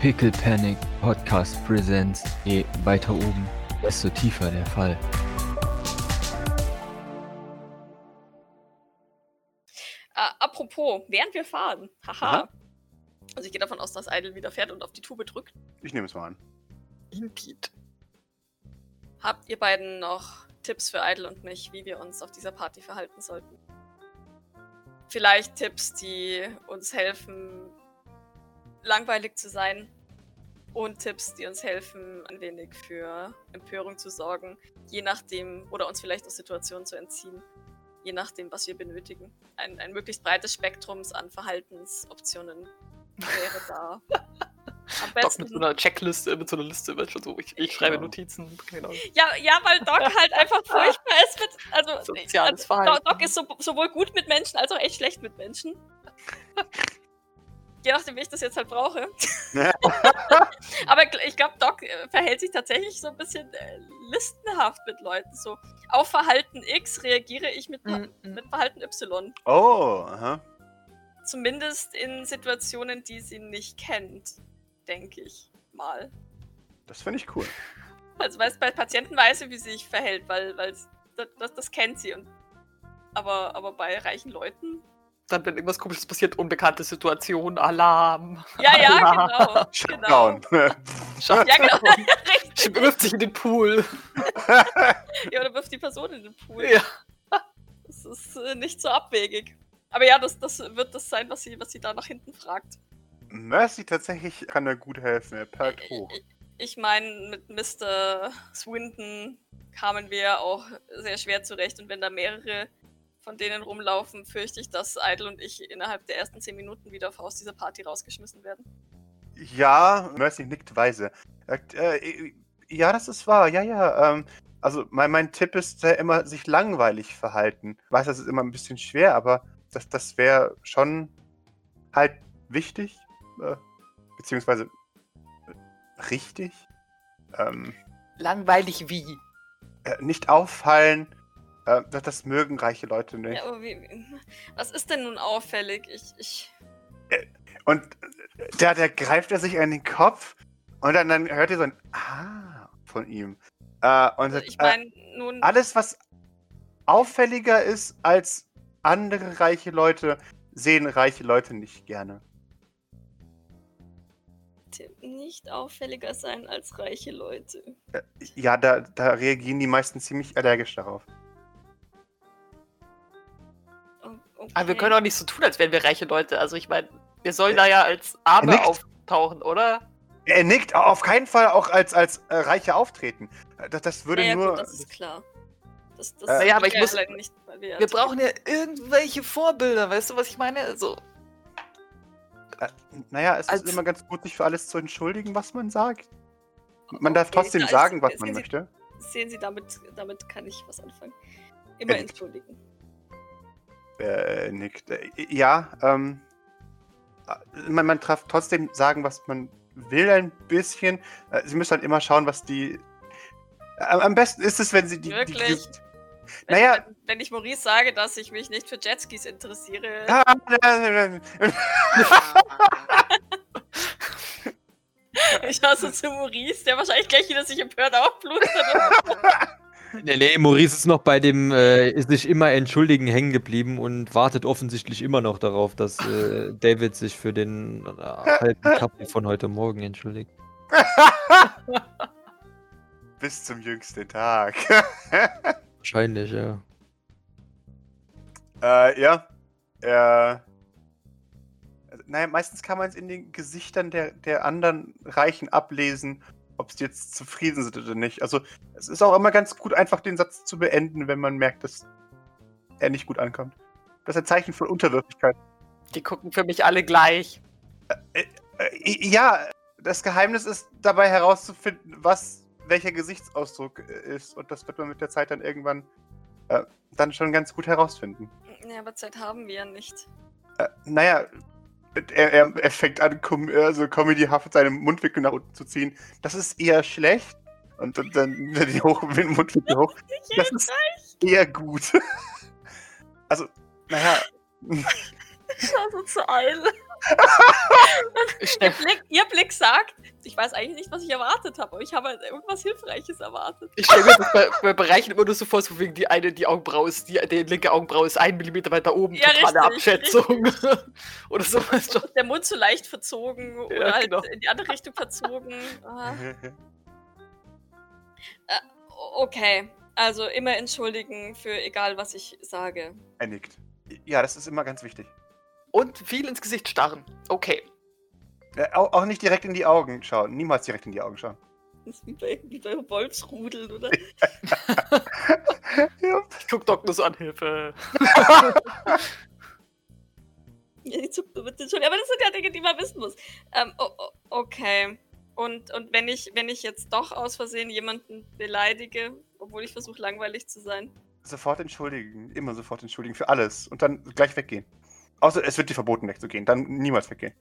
Pickle Panic Podcast Presents. Je weiter oben, desto tiefer der Fall. Äh, apropos, während wir fahren. Haha. Also ich gehe davon aus, dass Idle wieder fährt und auf die Tube drückt. Ich nehme es mal an. Indeed. Habt ihr beiden noch Tipps für Idle und mich, wie wir uns auf dieser Party verhalten sollten? Vielleicht Tipps, die uns helfen, langweilig zu sein. Und Tipps, die uns helfen, ein wenig für Empörung zu sorgen. Je nachdem, oder uns vielleicht aus Situationen zu entziehen. Je nachdem, was wir benötigen. Ein, ein möglichst breites Spektrum an Verhaltensoptionen wäre da. Am Doc mit so einer Checkliste, mit so einer Liste, wird schon so, ich, ich schreibe Ja. Notizen. Genau. Ja, ja, weil Doc halt einfach furchtbar ist mit. Also, Soziales also, Verhalten. Doc ist so, sowohl gut mit Menschen als auch echt schlecht mit Menschen. Je nachdem, wie ich das jetzt halt brauche. Aber ich glaube, Doc äh, verhält sich tatsächlich so ein bisschen äh, listenhaft mit Leuten. So, auf Verhalten X reagiere ich mit, Mhm. mit Verhalten Y. Oh, aha. Zumindest in Situationen, die sie nicht kennt, denke ich mal. Das finde ich cool. Also, weil es bei Patienten weiß sie, wie sie sich verhält, weil, weil das, das, das kennt sie. Und, aber, aber bei reichen Leuten. Dann, wenn irgendwas komisches passiert, unbekannte Situation, Alarm. Ja, ja, genau. genau. Shutdown. Schau, Ja, genau. Richtig. wirft sich in den Pool. Ja, oder wirft die Person in den Pool. Ja. Das ist äh, nicht so abwegig. Aber ja, das, das wird das sein, was sie, was sie da nach hinten fragt. Mercy tatsächlich kann da gut helfen. Er perlt hoch. ich- ich meine, mit Mr. Swinton kamen wir auch sehr schwer zurecht. Und wenn da mehrere von denen rumlaufen, fürchte ich, dass Idle und ich innerhalb der ersten zehn Minuten wieder aus dieser Party rausgeschmissen werden. Ja, Mercy nickt weise. Sagt, äh, ja, das ist wahr. Ja, ja. Ähm, also mein, mein Tipp ist äh, immer sich langweilig verhalten. Ich weiß, das ist immer ein bisschen schwer, aber das, das wäre schon halt wichtig. Äh, beziehungsweise äh, richtig. Ähm, Langweilig wie? äh, nicht auffallen. Äh, das, das mögen reiche Leute nicht. Ja, aber wie, was ist denn nun auffällig? Ich, ich, Und äh, da, da greift er sich an den Kopf und dann, dann hört ihr so ein Ah von ihm. Äh, und also sagt, ich äh, meine, nun, alles, was auffälliger ist als andere reiche Leute, sehen reiche Leute nicht gerne. nicht auffälliger sein als reiche Leute. Äh, ja, da, da reagieren die meisten ziemlich allergisch darauf. Okay. Aber wir können auch nicht so tun, als wären wir reiche Leute. Also ich meine, wir sollen da ja als Arme auftauchen, oder? Er nickt auf keinen Fall auch als, als äh, Reiche auftreten. Äh, Das, das würde ja, ja, nur. gut, das ist klar. Das, das Äh, Naja, aber ich muss- leider nicht, wir, brauchen ja irgendwelche Vorbilder, weißt du, was ich meine? So, äh, naja, es als- ist immer ganz gut, sich für alles zu entschuldigen, was man sagt. Man darf Okay, trotzdem ja, sagen, was man Sie- möchte. Sehen Sie, damit, damit kann ich was anfangen. Immer Er- entschuldigen. Äh, nickt. Äh, ja, ähm. äh, Man, man darf trotzdem sagen, was man will, ein bisschen. Äh, Sie müssen halt immer schauen, was die. Am besten ist es, wenn sie die. Wirklich? Die, Wenn, naja. wenn, wenn ich Maurice sage, dass ich mich nicht für Jetskis interessiere, Ah, ich hasse zu Maurice, der wahrscheinlich gleich wieder sich empört aufblutet. Nee, nee, Maurice ist noch bei dem äh, ist sich immer entschuldigen hängen geblieben und wartet offensichtlich immer noch darauf, dass äh, David sich für den äh, halben Kaffee von heute Morgen entschuldigt. Bis zum jüngsten Tag. Wahrscheinlich, ja. äh, ja. Äh. Naja, meistens kann man es in den Gesichtern der, der anderen Reichen ablesen, ob sie jetzt zufrieden sind oder nicht. Also, es ist auch immer ganz gut, einfach den Satz zu beenden, wenn man merkt, dass er nicht gut ankommt. Das ist ein Zeichen von Unterwürfigkeit. die gucken für mich alle gleich. Äh, ja, das Geheimnis ist dabei herauszufinden, was welcher Gesichtsausdruck äh, ist. Und das wird man mit der Zeit dann irgendwann äh, dann schon ganz gut herausfinden. ja, aber Zeit haben wir ja nicht. Äh, naja, er, er, er fängt an, com also comedyhaft seinen Mundwinkel nach unten zu ziehen. Das ist eher schlecht. Und, dann- dann die hoch, den Mundwinkel hoch. Das ist eher gut. also, naja. Also zu Eile. Ich Ihr Blick, ihr Blick sagt, ich weiß eigentlich nicht, was ich erwartet habe, aber ich habe halt irgendwas Hilfreiches erwartet. ich stell mir das bei, bei Bereichen immer nur so vor, so wegen die eine, die Augenbraue ist, die, die linke Augenbraue ist ein Millimeter weiter oben, Ja, totale richtig, Abschätzung. Oder so, weißt du. Der Mund so leicht verzogen oder Ja, halt genau. in die andere Richtung verzogen. Ah, o- okay, also immer entschuldigen für egal, was ich sage. er nickt. Ja, das ist immer ganz wichtig. Und viel ins Gesicht starren. Okay. Äh, auch, auch nicht direkt in die Augen schauen. Niemals direkt in die Augen schauen. Das ist wie bei, wie bei Wolfsrudeln, oder? ja. Ich guck Doc nur so an Hilfe. Ja, die mit den Schultern. Aber das sind ja Dinge, die man wissen muss. Ähm, o- o- okay. Und, und wenn ich, wenn ich jetzt doch aus Versehen jemanden beleidige, obwohl ich versuche, langweilig zu sein. Sofort entschuldigen. Immer sofort entschuldigen für alles. Und dann gleich weggehen. Außer es wird dir verboten, wegzugehen. Dann niemals weggehen.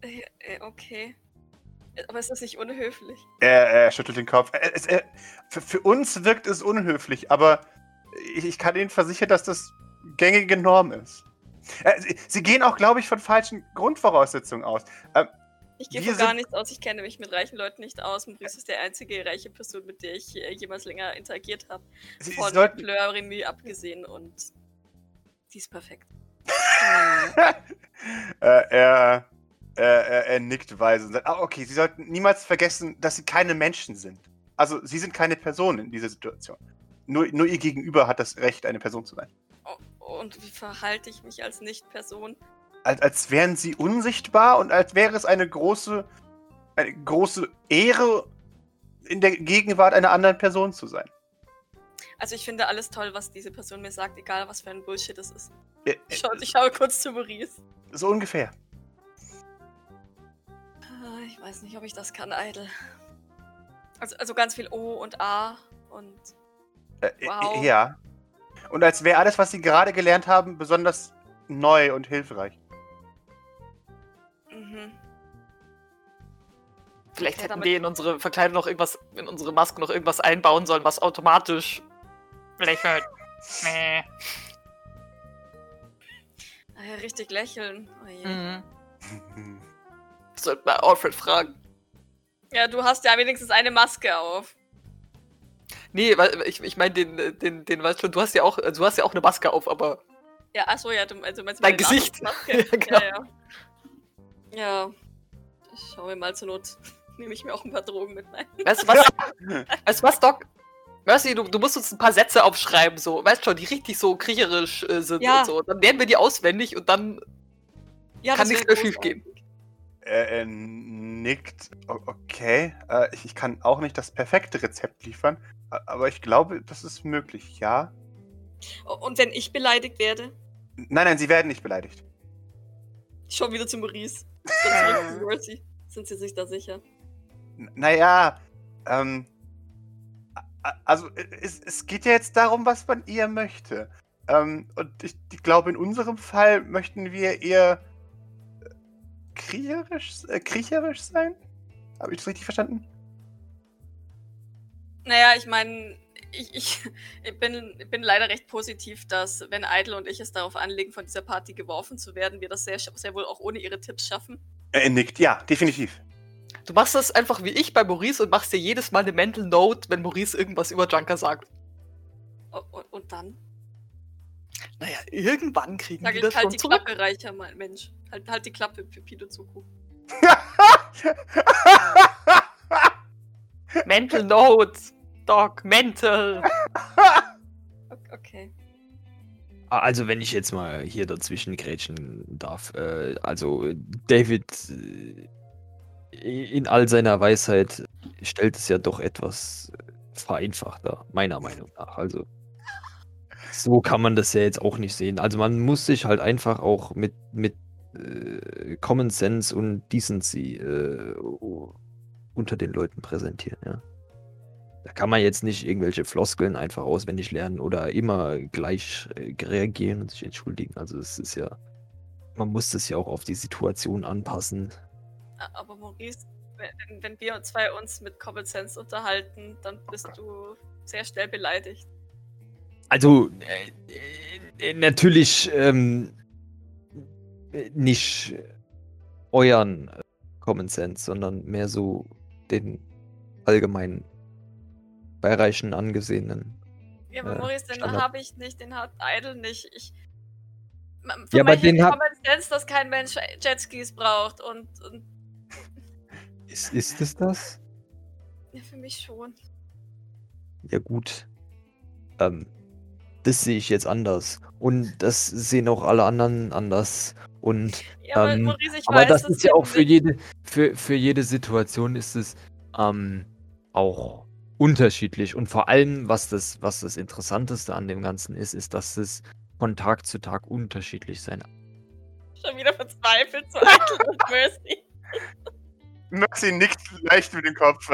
Äh, äh, okay. Aber ist das nicht unhöflich? er, er schüttelt den Kopf. Er, es, er, für, für uns wirkt es unhöflich, aber ich, ich kann Ihnen versichern, dass das gängige Norm ist. Äh, sie, sie gehen auch, glaube ich, von falschen Grundvoraussetzungen aus. Ähm, Ich gehe von gar sind- nichts aus. Ich kenne mich mit reichen Leuten nicht aus. Maurice ist der einzige reiche Person, mit der ich äh, jemals länger interagiert habe. sie, Von sollten, Fleur Remy abgesehen und die ist perfekt. äh, er, er, er, er nickt weise und sagt, ah, okay, Sie sollten niemals vergessen, dass Sie keine Menschen sind. Also, Sie sind keine Person in dieser Situation. Nur, nur Ihr Gegenüber hat das Recht, eine Person zu sein. Und wie verhalte ich mich als Nicht-Person? Als, als wären Sie unsichtbar und als wäre es eine große, eine große Ehre, in der Gegenwart einer anderen Person zu sein. Also ich finde alles toll, was diese Person mir sagt, egal was für ein Bullshit es ist. Äh, Ich schaue, ich schaue kurz zu Maurice. So ungefähr. Ah, Ich weiß nicht, ob ich das kann, Idle. Also, also ganz viel O und A und Äh, Wow. Ja. Und als wäre alles, was Sie gerade gelernt haben, besonders neu und hilfreich. Vielleicht hätten wir in unsere Verkleidung noch irgendwas, in unsere Maske noch irgendwas einbauen sollen, was automatisch lächelt. Nee. Ah, ja, richtig lächeln. Oh je. Mhm. Sollten wir Alfred fragen. Ja, du hast ja wenigstens eine Maske auf. Nee, weil ich, ich meine, den, den, den, weißt du, du hast ja auch, du hast ja auch eine Maske auf, aber Ja, achso, ja, du, also meinst du Dein Gesicht. Maske? Ja, genau. Ja, ja. Ja. Ich schaue mal zur Not. Nehme ich mir auch ein paar Drogen mit rein. weißt du was? weißt du was, Doc? Mercy, du, du musst uns ein paar Sätze aufschreiben, so, weißt schon, die richtig so kriecherisch äh, sind Ja. und so. Dann lernen wir die auswendig und dann Ja, Kann nichts mehr schief großartig. Er, er nickt. O okay. Äh, ich, ich kann auch nicht das perfekte Rezept liefern, aber ich glaube, das ist möglich, ja. Und wenn ich beleidigt werde, Nein, nein, Sie werden nicht beleidigt. ich schaue wieder zu Maurice. Sind sie sich da sicher? Naja, ähm. Also, es, es geht ja jetzt darum, was man eher möchte. Ähm, und ich, ich glaube, in unserem Fall möchten wir eher äh, kriecherisch, äh, kriecherisch sein? Habe ich das richtig verstanden? Naja, ich meine, ich, ich, ich bin, bin leider recht positiv, dass, wenn Idle und ich es darauf anlegen, von dieser Party geworfen zu werden, wir das sehr, sehr wohl auch ohne ihre Tipps schaffen. Er nickt, ja, definitiv. Du machst das einfach wie ich bei Maurice und machst dir jedes Mal eine Mental Note, wenn Maurice irgendwas über Junker sagt. Und, und dann? Naja, irgendwann kriegen Sag die ich, das halt schon die zurück. Klappe, reicher mein Mensch. Halt, halt die Klappe, Pipido Zuku. Mental Note, Doc, Mental. Ok- Okay. Ah, Also, wenn ich jetzt mal hier dazwischen grätschen darf. Äh, also, David äh, in all seiner Weisheit stellt es ja doch etwas vereinfachter, meiner Meinung nach. Also, so kann man das ja jetzt auch nicht sehen. Also, man muss sich halt einfach auch mit, mit äh, Common Sense und Decency äh, unter den Leuten präsentieren, ja. Da kann man jetzt nicht irgendwelche Floskeln einfach auswendig lernen oder immer gleich äh, reagieren und sich entschuldigen. Also es ist ja, man muss das ja auch auf die Situation anpassen. A- Aber Maurice, wenn, wenn wir zwei uns mit Common Sense unterhalten, dann bist du sehr schnell beleidigt. Also, äh, äh, natürlich ähm, nicht euren äh, Common Sense, sondern mehr so den allgemein bei Reichen angesehenen. Ja, aber Äh, Maurice, den habe ich nicht, den hat Idle nicht. Ich. Für Ja, aber mich den ist hab- Common Sense, dass kein Mensch Jetskis braucht und, und Ist, ist es das? ja, für mich schon. Ja, gut. Ähm, das sehe ich jetzt anders. Und das sehen auch alle anderen anders. Und Ja, aber Ähm, Maurice, ich Aber weiß, das dass ist ja auch für jede, für, für jede Situation ist es ähm, auch unterschiedlich. Und vor allem, was das, was das Interessanteste an dem Ganzen ist, ist, dass es von Tag zu Tag unterschiedlich sein. schon wieder verzweifelt zu Mercy. Mercy nickt leicht mit dem Kopf.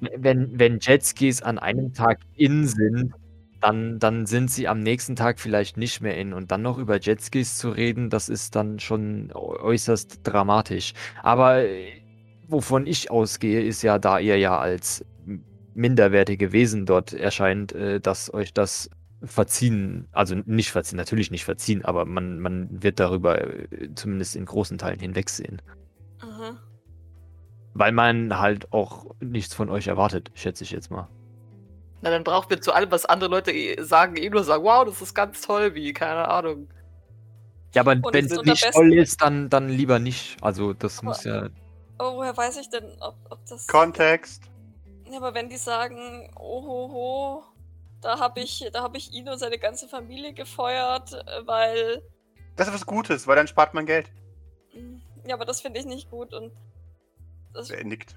Wenn, wenn Jetskis an einem Tag in sind, dann, dann sind sie am nächsten Tag vielleicht nicht mehr in. Und dann noch über Jetskis zu reden, das ist dann schon äu- äußerst dramatisch. Aber äh, wovon ich ausgehe, ist ja, da ihr ja als minderwertige Wesen dort erscheint, äh, dass euch das verziehen, also nicht verziehen, natürlich nicht verziehen, aber man, man wird darüber äh, zumindest in großen Teilen hinwegsehen. Aha. Weil man halt auch nichts von euch erwartet, schätze ich jetzt mal. Na, dann brauchen wir zu allem, was andere Leute eh sagen, eh nur sagen, wow, das ist ganz toll, wie, keine Ahnung. Ja, aber Und wenn es nicht toll ist, dann, dann lieber nicht. Also das Aber- muss ja. Aber woher weiß ich denn, ob, ob das. Kontext. Ja, aber wenn die sagen, ohoho, da habe ich, da hab ich ihn und seine ganze Familie gefeuert, äh, weil. Das ist was Gutes, weil dann spart man Geld. mm, Ja, aber das finde ich nicht gut und. Das, Er nickt.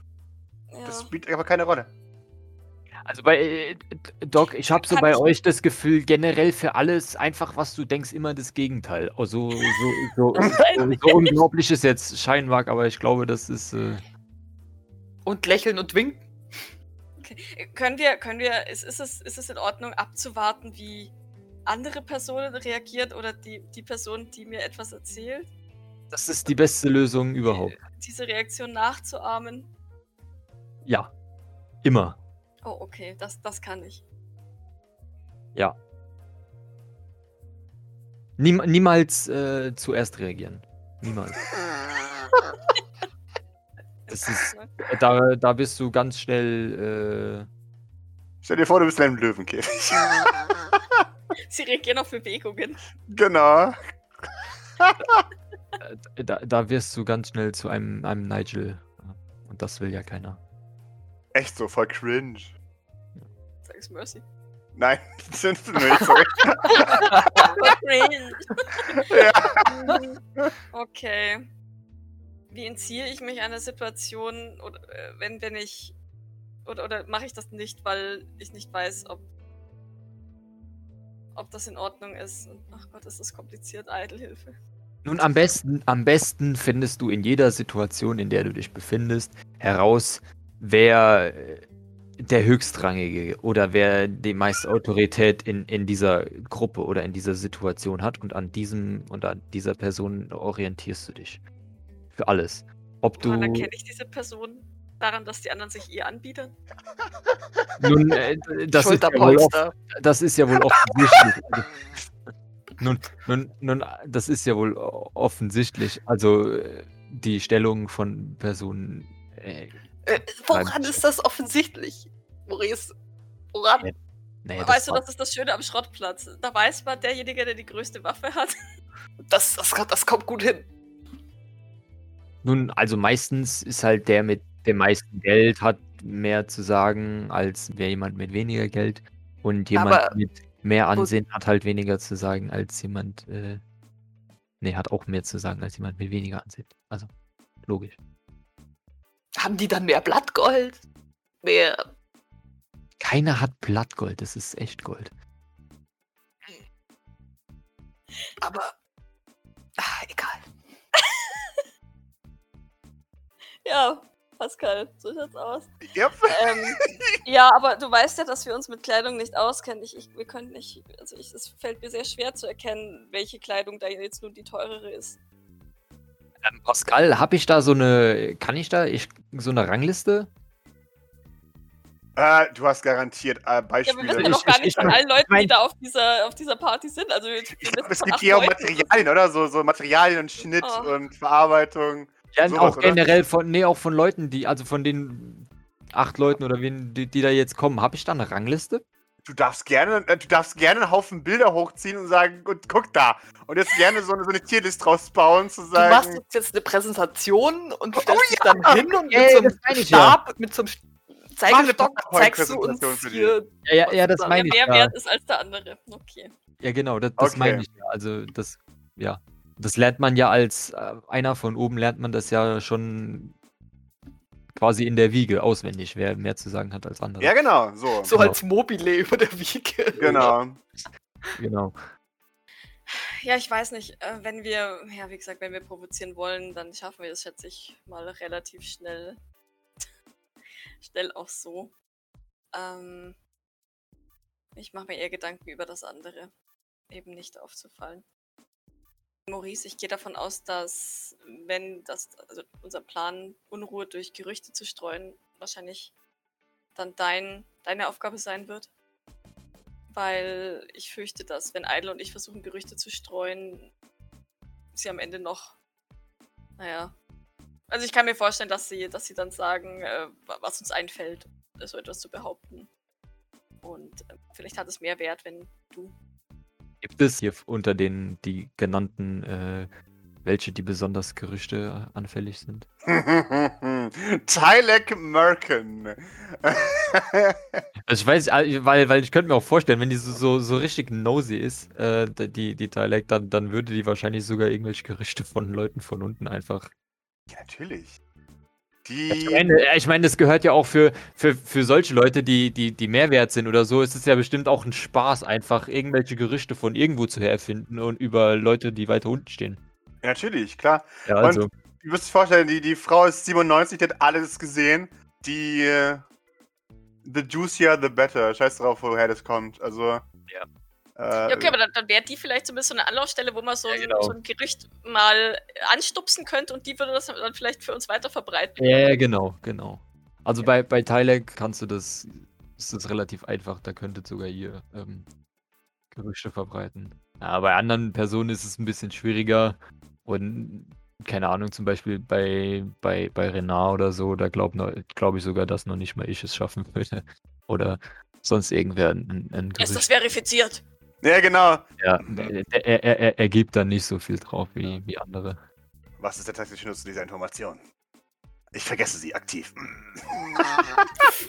ja. Das spielt aber keine Rolle. Also bei äh, Doc, ich habe so bei ich- euch das Gefühl, generell für alles einfach, was du denkst, immer das Gegenteil. Also so, so, so, so, so unglaublich es jetzt scheinen mag, aber ich glaube, das ist. Äh, Und lächeln und winken. Können wir, können wir, ist, ist, es, ist es in Ordnung abzuwarten, wie andere Personen reagiert oder die, die Person, die mir etwas erzählt, das ist die beste Lösung überhaupt. diese Reaktion nachzuahmen? Ja. Immer. Oh, okay, das, das kann ich. Ja. Niem niemals äh, zuerst reagieren. Niemals. Das ist, da, da bist du ganz schnell. Äh, Stell dir vor, du bist in einem Löwenkäfig. Sie reagieren auf Bewegungen. genau. da, da wirst du ganz schnell zu einem, einem Nigel. Und das will ja keiner. Echt so, voll cringe. Sag's Mercy. Nein, sind sie nicht. Sorry. ja. Okay. Wie entziehe ich mich einer Situation, oder, äh, wenn, wenn ich. Oder, oder mache ich das nicht, weil ich nicht weiß, ob. ob das in Ordnung ist. Und, ach Gott, ist das kompliziert, Eitelhilfe. Nun, am besten, am besten findest du in jeder Situation, in der du dich befindest, heraus, wer äh, der Höchstrangige oder wer die meiste Autorität in, in dieser Gruppe oder in dieser Situation hat und an diesem und an dieser Person orientierst du dich. Für alles. Ob du. Woran erkenne ich diese Person? Daran, dass die anderen sich ihr anbieten? Nun, äh, das, ist ja Schulterpolster. das ist ja wohl offensichtlich. nun, nun, nun, das ist ja wohl offensichtlich. Also äh, die Stellung von Personen. Äh, Äh, woran ist das offensichtlich? Maurice, woran? Ja. naja, das weißt du, war- das ist das Schöne am Schrottplatz. Da weiß man, derjenige, der die größte Waffe hat. Das, das, das kommt gut hin. Nun, also meistens ist halt der mit dem meisten Geld hat mehr zu sagen als wer jemand mit weniger Geld. Und jemand Aber- mit mehr Ansehen hat halt weniger zu sagen als jemand. Äh, nee, hat auch mehr zu sagen als jemand mit weniger Ansehen. Also, logisch. Haben die dann mehr Blattgold? Mehr. Keiner hat Blattgold, das ist echt Gold. Aber. Ah, egal. Ja, Pascal, so schaut's aus. Yep. ähm, ja, aber du weißt ja, dass wir uns mit Kleidung nicht auskennen. Ich, ich, wir können nicht, also ich, es fällt mir sehr schwer zu erkennen, welche Kleidung da jetzt nun die teurere ist. Ähm, Pascal, habe ich da so eine, kann ich da ich, so eine Rangliste? Äh, du hast garantiert äh, Ja, Beispiele. wir wissen ja noch gar ich- nicht ich- von allen Leuten, mein- die da auf dieser, auf dieser Party sind. Also wir, wir glaub, es gibt hier auch. Materialien, oder? So, so Materialien und Schnitt Oh. und Verarbeitung. Ja, Sowas, auch oder? generell von, nee, auch von Leuten, die, also von den acht Leuten oder wen, die, die da jetzt kommen, habe ich da eine Rangliste? Du darfst gerne, äh, du darfst gerne einen Haufen Bilder hochziehen und sagen, gut, guck da. Und jetzt gerne so eine, so eine Tierlist draus bauen, zu Du machst sagen. jetzt eine Präsentation und Oh stellst dich dann hin und Ey, mit so einem ich ja. Stab, mit so einem Zeigestock zeigst du uns hier. Ja, ja, ja das meine Der ich. mehr Ja. wert ist als der andere. Okay. ja, genau, das, das Okay. meine ich ja. Also, das, ja. Das lernt man ja als äh, einer von oben, lernt man das ja schon quasi in der Wiege auswendig, wer mehr zu sagen hat als andere. Ja, genau, so. So Genau. als Mobile über der Wiege. Genau. Genau. Ja, ich weiß nicht. Äh, wenn wir, ja, wie gesagt, wenn wir provozieren wollen, dann schaffen wir das, schätze ich, mal relativ schnell. schnell auch so. Ähm, ich mache mir eher Gedanken über das andere. Eben nicht aufzufallen. Maurice, ich gehe davon aus, dass, wenn das, also unser Plan, Unruhe durch Gerüchte zu streuen, wahrscheinlich dann dein, deine Aufgabe sein wird. Weil ich fürchte, dass, wenn Idle und ich versuchen, Gerüchte zu streuen, sie am Ende noch, naja. Also ich kann mir vorstellen, dass sie, dass sie dann sagen, äh, wa- was uns einfällt, so etwas zu behaupten. Und äh, vielleicht hat es mehr Wert, wenn du. Gibt es hier unter den die genannten äh, welche, die besonders Gerüchte anfällig sind? Tylek Merkin. Also ich weiß, äh, weil, weil ich könnte mir auch vorstellen, wenn die so, so, so richtig nosy ist, äh, die, die Dialekt, dann, dann würde die wahrscheinlich sogar irgendwelche Gerüchte von Leuten von unten einfach. ja, natürlich. Ich Die. meine, äh, ich meine, das gehört ja auch für, für, für solche Leute, die, die, die Mehrwert sind oder so, ist es ja bestimmt auch ein Spaß, einfach irgendwelche Gerüchte von irgendwo zu erfinden und über Leute, die weiter unten stehen. Ja, natürlich, klar. Ja, also. Du musst dir vorstellen, die, die Frau ist 97, die hat alles gesehen. Die. äh, The juicier, the better. Scheiß drauf, woher das kommt. Also. Ja. Äh, Ja, okay, aber dann, dann wäre die vielleicht so ein bisschen eine Anlaufstelle, wo man so, Ja, ein, genau. so ein Gerücht mal anstupsen könnte und die würde das dann vielleicht für uns weiter verbreiten. Ja, ja, genau, genau. Also bei, bei Tylek kannst du das, ist das relativ einfach, da könntet sogar ihr ähm, Gerüchte verbreiten. Ja, bei anderen Personen ist es ein bisschen schwieriger und keine Ahnung, zum Beispiel bei, bei, bei Renard oder so, da glaube glaub ich sogar, dass noch nicht mal ich es schaffen würde. Oder sonst irgendwer ein, ein Ist das Gerücht. verifiziert? Ja, genau. Ja, er, er, er, er, er gibt da nicht so viel drauf wie, wie andere. Was ist der taktische Nutzen dieser Information? Ich vergesse sie aktiv.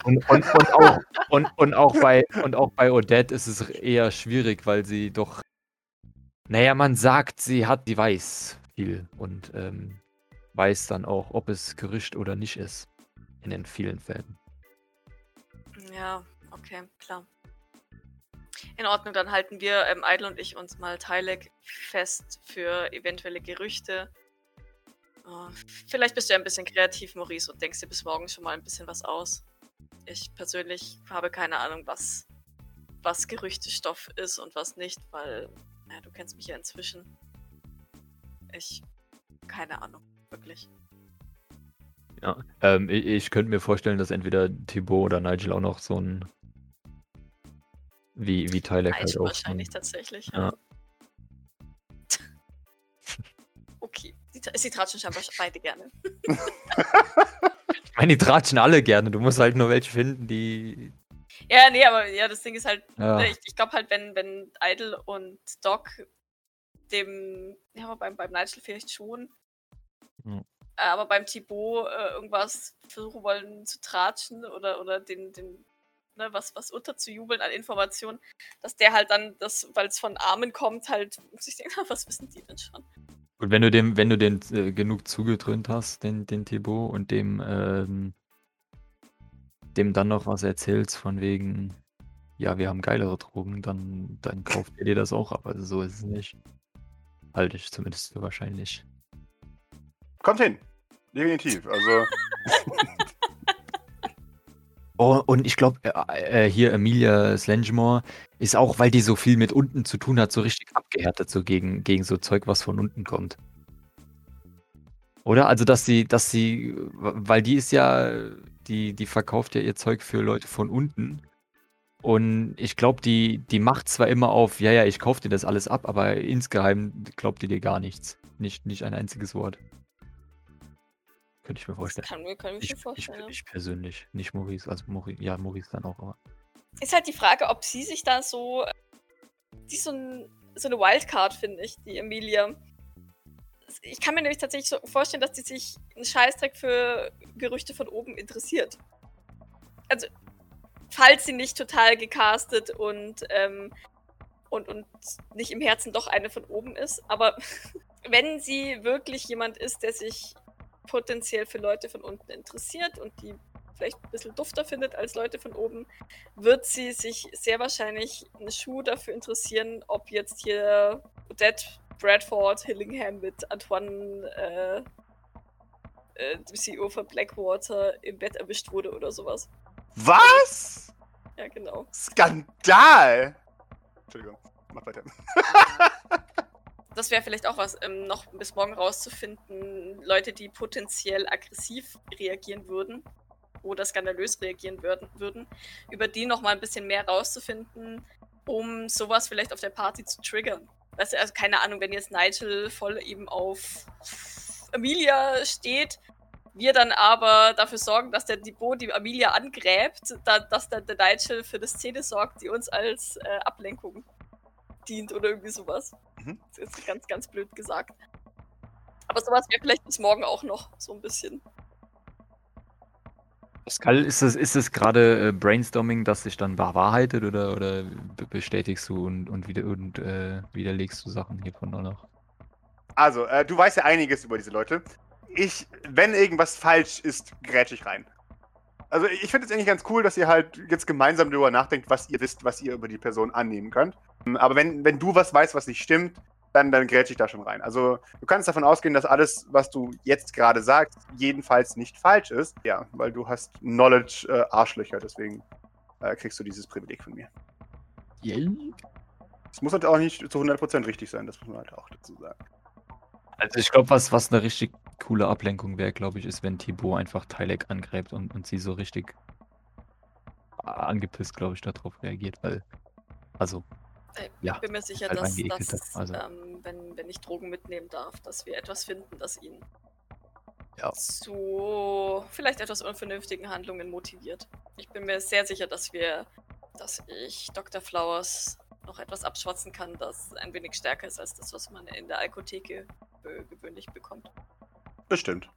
Und, und, und, auch, und, und, auch bei, und auch bei Odette ist es eher schwierig, weil sie doch. Naja, man sagt, sie hat, sie weiß viel und ähm, weiß dann auch, ob es Gerücht oder nicht ist. In den vielen Fällen. Ja, okay, klar. In Ordnung, dann halten wir, ähm, Idle und ich, uns mal Tylek fest für eventuelle Gerüchte. Oh, vielleicht bist du ja ein bisschen kreativ, Maurice, und denkst dir bis morgen schon mal ein bisschen was aus. Ich persönlich habe keine Ahnung, was, was Gerüchtestoff ist und was nicht, weil, naja, du kennst mich ja inzwischen. Ich, keine Ahnung, wirklich. Ja. Ähm, ich, ich könnte mir vorstellen, dass entweder Thibaut oder Nigel auch noch so ein. Wie, wie Tylek halt auch. Wahrscheinlich ein, tatsächlich. Ja. okay, sie, sie tratschen scheinbar beide gerne. ich meine, die tratschen alle gerne. Du musst halt nur welche finden, die. Ja, nee, aber ja, das Ding ist halt, Ja. ne, ich, ich glaube halt, wenn, wenn Idle und Doc dem, ja, beim, beim Nigel vielleicht schon, Hm. äh, aber beim Thibaut äh, irgendwas versuchen wollen zu tratschen oder, oder den, den ne, was, was unterzujubeln an Informationen, dass der halt dann, das, weil es von Armen kommt, halt sich denkt, "Ah, was wissen die denn schon? Gut, wenn du dem, wenn du den äh, genug zugedröhnt hast, den, den Thibaut, und dem, ähm, dem dann noch was erzählst von wegen, ja, wir haben geilere Drogen, dann, dann kauft er dir das auch ab. Also so ist es nicht. Halte ich zumindest für wahrscheinlich. Kommt hin. Definitiv. Also. Oh, und ich glaube, äh, äh, hier Emilia Slangemore ist auch, weil die so viel mit unten zu tun hat, so richtig abgehärtet, so gegen, gegen so Zeug, was von unten kommt. Oder? Also, dass sie, dass sie, weil die ist ja, die, die verkauft ja ihr Zeug für Leute von unten. Und ich glaube, die, die macht zwar immer auf, ja, ja, ich kaufe dir das alles ab, aber insgeheim glaubt die dir gar nichts. Nicht, nicht ein einziges Wort. Könnte ich mir vorstellen. Kann, mir- kann ich Ich, mir ich, vorstellen. ja. ich persönlich, nicht Maurice. Also Maurice, ja, Maurice dann auch, aber. Ist halt die Frage, ob sie sich da so. Die ist so, ein, so eine Wildcard, finde ich, die Emilia. Ich kann mir nämlich tatsächlich so vorstellen, dass die sich einen Scheißdreck für Gerüchte von oben interessiert. Also, falls sie nicht total gecastet und, ähm, und, und nicht im Herzen doch eine von oben ist. Aber wenn sie wirklich jemand ist, der sich potenziell für Leute von unten interessiert und die vielleicht ein bisschen dufter findet als Leute von oben, wird sie sich sehr wahrscheinlich einen Schuh dafür interessieren, ob jetzt hier Odette Bradford Hillingham mit Antoine, äh, äh, dem CEO von Blackwater, im Bett erwischt wurde oder sowas. Was? Ja, genau. Skandal! Entschuldigung, mach weiter. Das wäre vielleicht auch was, ähm, noch bis morgen rauszufinden. Leute, die potenziell aggressiv reagieren würden oder skandalös reagieren würden, würden über die noch mal ein bisschen mehr rauszufinden, um sowas vielleicht auf der Party zu triggern. Weißt du, also keine Ahnung, wenn jetzt Nigel voll eben auf Amelia steht, wir dann aber dafür sorgen, dass der Depot die Amelia angräbt, da, dass dann der Nigel für eine Szene sorgt, die uns als äh, Ablenkung dient oder irgendwie sowas. Mhm. Das ist ganz, ganz blöd gesagt. Aber sowas wäre vielleicht bis morgen auch noch so ein bisschen. Pascal, ist es, ist es gerade äh, Brainstorming, das sich dann bewahrheitet oder, oder be- bestätigst du und, und, wieder, und äh, widerlegst du Sachen hiervon auch noch? Also, äh, du weißt ja einiges über diese Leute. Ich, wenn irgendwas falsch ist, grätsch ich rein. Also, ich finde es eigentlich ganz cool, dass ihr halt jetzt gemeinsam darüber nachdenkt, was ihr wisst, was ihr über die Person annehmen könnt. Ähm, Aber wenn, wenn du was weißt, was nicht stimmt, dann, dann grätsch ich da schon rein. Also, du kannst davon ausgehen, dass alles, was du jetzt gerade sagst, jedenfalls nicht falsch ist. Ja, weil du hast Knowledge äh, Arschlöcher, deswegen äh, kriegst du dieses Privileg von mir. Yay. Es muss halt auch nicht zu 100% richtig sein, das muss man halt auch dazu sagen. Also ich glaube, was, was eine richtig coole Ablenkung wäre, glaube ich, ist, wenn Thibaut einfach Tylek angreift und, und sie so richtig angepisst, glaube ich, darauf reagiert, weil, also, Ich ja, bin mir sicher, halt dass, dass also. ähm, wenn, wenn ich Drogen mitnehmen darf, dass wir etwas finden, das ihn Ja. zu vielleicht etwas unvernünftigen Handlungen motiviert. Ich bin mir sehr sicher, dass wir, dass ich Dr. Flowers noch etwas abschwatzen kann, das ein wenig stärker ist als das, was man in der Alkotheke äh, gewöhnlich bekommt. Bestimmt.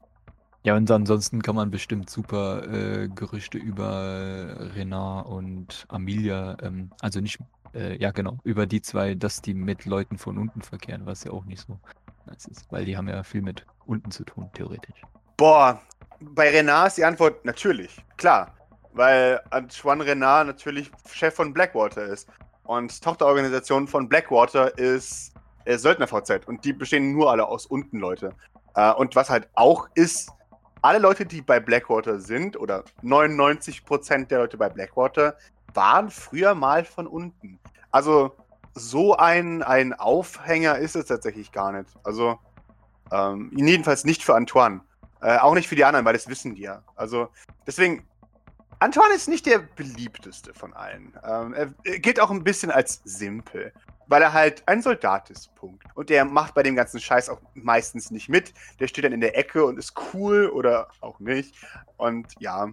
Ja, und ansonsten kann man bestimmt super äh, Gerüchte über Renard und Amelia, ähm, also nicht, äh, ja genau, über die zwei, dass die mit Leuten von unten verkehren, was ja auch nicht so nice ist, weil die haben ja viel mit unten zu tun, theoretisch. Boah, bei Renard ist die Antwort natürlich, klar. Weil Antoine Renard natürlich Chef von Blackwater ist. Und Tochterorganisation von Blackwater ist äh, Söldner VZ. Und die bestehen nur alle aus unten Leute. Äh, und was halt auch ist, alle Leute, die bei Blackwater sind, oder 99% der Leute bei Blackwater, waren früher mal von unten. Also so ein, ein Aufhänger ist es tatsächlich gar nicht. Also ähm, jedenfalls nicht für Antoine. Äh, auch nicht für die anderen, weil das wissen die ja. Also deswegen, Antoine ist nicht der beliebteste von allen. Ähm, er, er gilt auch ein bisschen als simpel, weil er halt ein Soldat ist, Punkt. Und der macht bei dem ganzen Scheiß auch meistens nicht mit. Der steht dann in der Ecke und ist cool oder auch nicht. Und ja,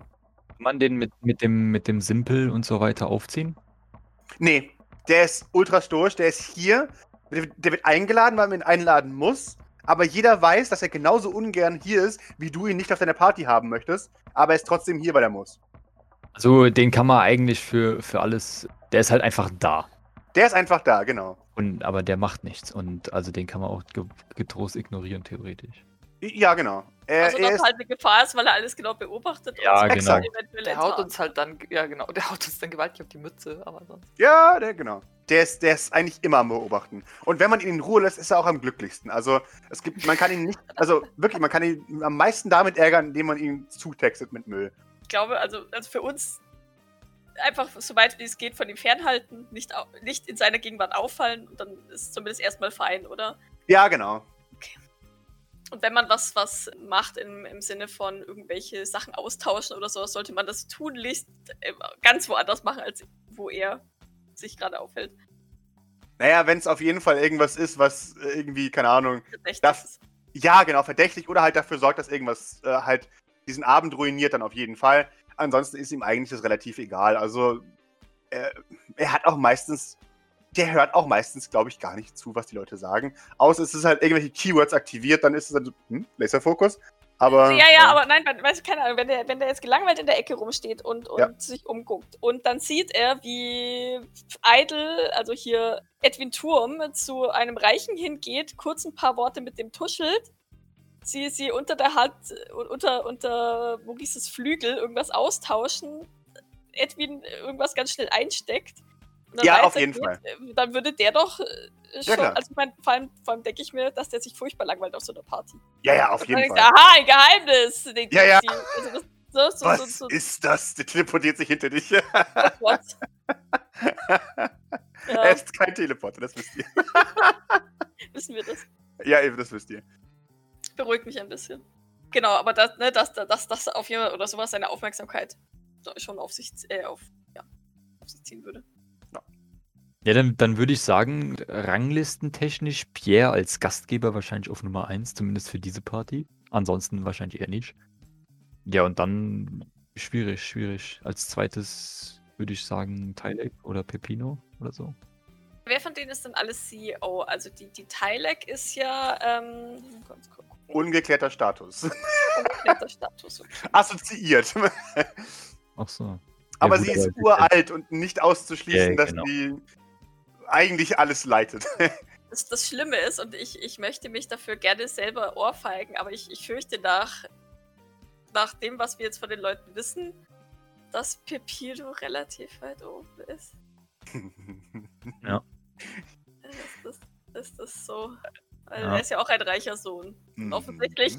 Kann man den mit, mit, dem, mit dem Simpel und so weiter aufziehen? nee, der ist ultra stoisch, der ist hier, der, wird- der wird eingeladen, weil man ihn einladen muss. Aber jeder weiß, dass er genauso ungern hier ist, wie du ihn nicht auf deiner Party haben möchtest. Aber er ist trotzdem hier, weil er muss. Also den kann man eigentlich für, für alles, der ist halt einfach da. Der ist einfach da, genau. Und, aber der macht nichts und also den kann man auch ge getrost ignorieren, theoretisch. Ja, genau. Er, also, er dass ist, halt eine Gefahr ist, weil er alles genau beobachtet Ja, und genau. eventuell Der haut uns halt dann, ja genau, der haut uns dann gewaltig auf die Mütze, aber sonst. ja, der, genau. Der ist, der ist eigentlich immer am Beobachten. Und wenn man ihn in Ruhe lässt, ist er auch am glücklichsten. Also, es gibt, man kann ihn nicht, also wirklich, man kann ihn am meisten damit ärgern, indem man ihn zutextet mit Müll. Ich glaube, also, also für uns einfach so weit wie es geht von ihm fernhalten, nicht, nicht in seiner Gegenwart auffallen und dann ist zumindest erstmal fein, oder? Ja, genau. Und wenn man was, was macht im, im Sinne von irgendwelche Sachen austauschen oder so, sollte man das tunlichst äh, ganz woanders machen, als wo er sich gerade aufhält. Naja, wenn es auf jeden Fall irgendwas ist, was irgendwie, keine Ahnung, Das- ja, genau, verdächtig oder halt dafür sorgt, dass irgendwas äh, halt diesen Abend ruiniert, dann auf jeden Fall. Ansonsten ist ihm eigentlich das relativ egal. Also, er, er hat auch meistens, der hört auch meistens, glaube ich, gar nicht zu, was die Leute sagen. Außer es ist halt irgendwelche Keywords aktiviert, dann ist es dann so, hm, Laserfokus. Aber. Ja, ja, aber nein, we- weißt du, keine Ahnung, wenn der, wenn der jetzt gelangweilt in der Ecke rumsteht und, und Ja. sich umguckt und dann sieht er, wie Idle, also hier Edwin Turm, zu einem Reichen hingeht, kurz ein paar Worte mit dem tuschelt, sie, sie unter der Hand, äh, unter, unter Maurices Flügel irgendwas austauschen, Edwin irgendwas ganz schnell einsteckt. Ja, auf jeden weitergeht, äh, Dann würde der doch äh, schon, klar. also ich mein, vor allem, vor allem denke ich mir, dass der sich furchtbar langweilt auf so einer Party. Ja, ja, auf jeden Fall. Aha, ein Geheimnis. denkt Ja, ja. die. Also das, so, Was so, so, ist das? Der teleportiert sich hinter dich. oh Gott. er Ja, ist kein Teleporter, das wisst ihr. wissen wir das. Ja, eben, das wisst ihr. Beruhigt mich ein bisschen. Genau, aber das, ne, dass das, das auf Fall oder sowas seine Aufmerksamkeit schon auf sich, äh, auf, ja, auf sich ziehen würde. Ja, dann, dann würde ich sagen, ranglistentechnisch Pierre als Gastgeber wahrscheinlich auf Nummer 1, zumindest für diese Party. Ansonsten wahrscheinlich eher nicht. Ja, und dann schwierig, schwierig. Als zweites würde ich sagen Tylek oder Pepino oder so. Wer von denen ist denn alles CEO? Also die, die Tylek ist ja, ähm, ganz kurz gucken. Ungeklärter Status. Ungeklärter Status. Okay. Assoziiert. Ach so. Aber gut, sie ist aber- uralt und nicht auszuschließen, Ja, dass genau. sie eigentlich alles leitet. Das, das Schlimme ist, und ich, ich möchte mich dafür gerne selber ohrfeigen, aber ich, ich fürchte nach, nach dem, was wir jetzt von den Leuten wissen, dass Pepino relativ weit oben ist. Ist das, ist das so? Weil Ja. er ist ja auch ein reicher Sohn. Mhm. Offensichtlich.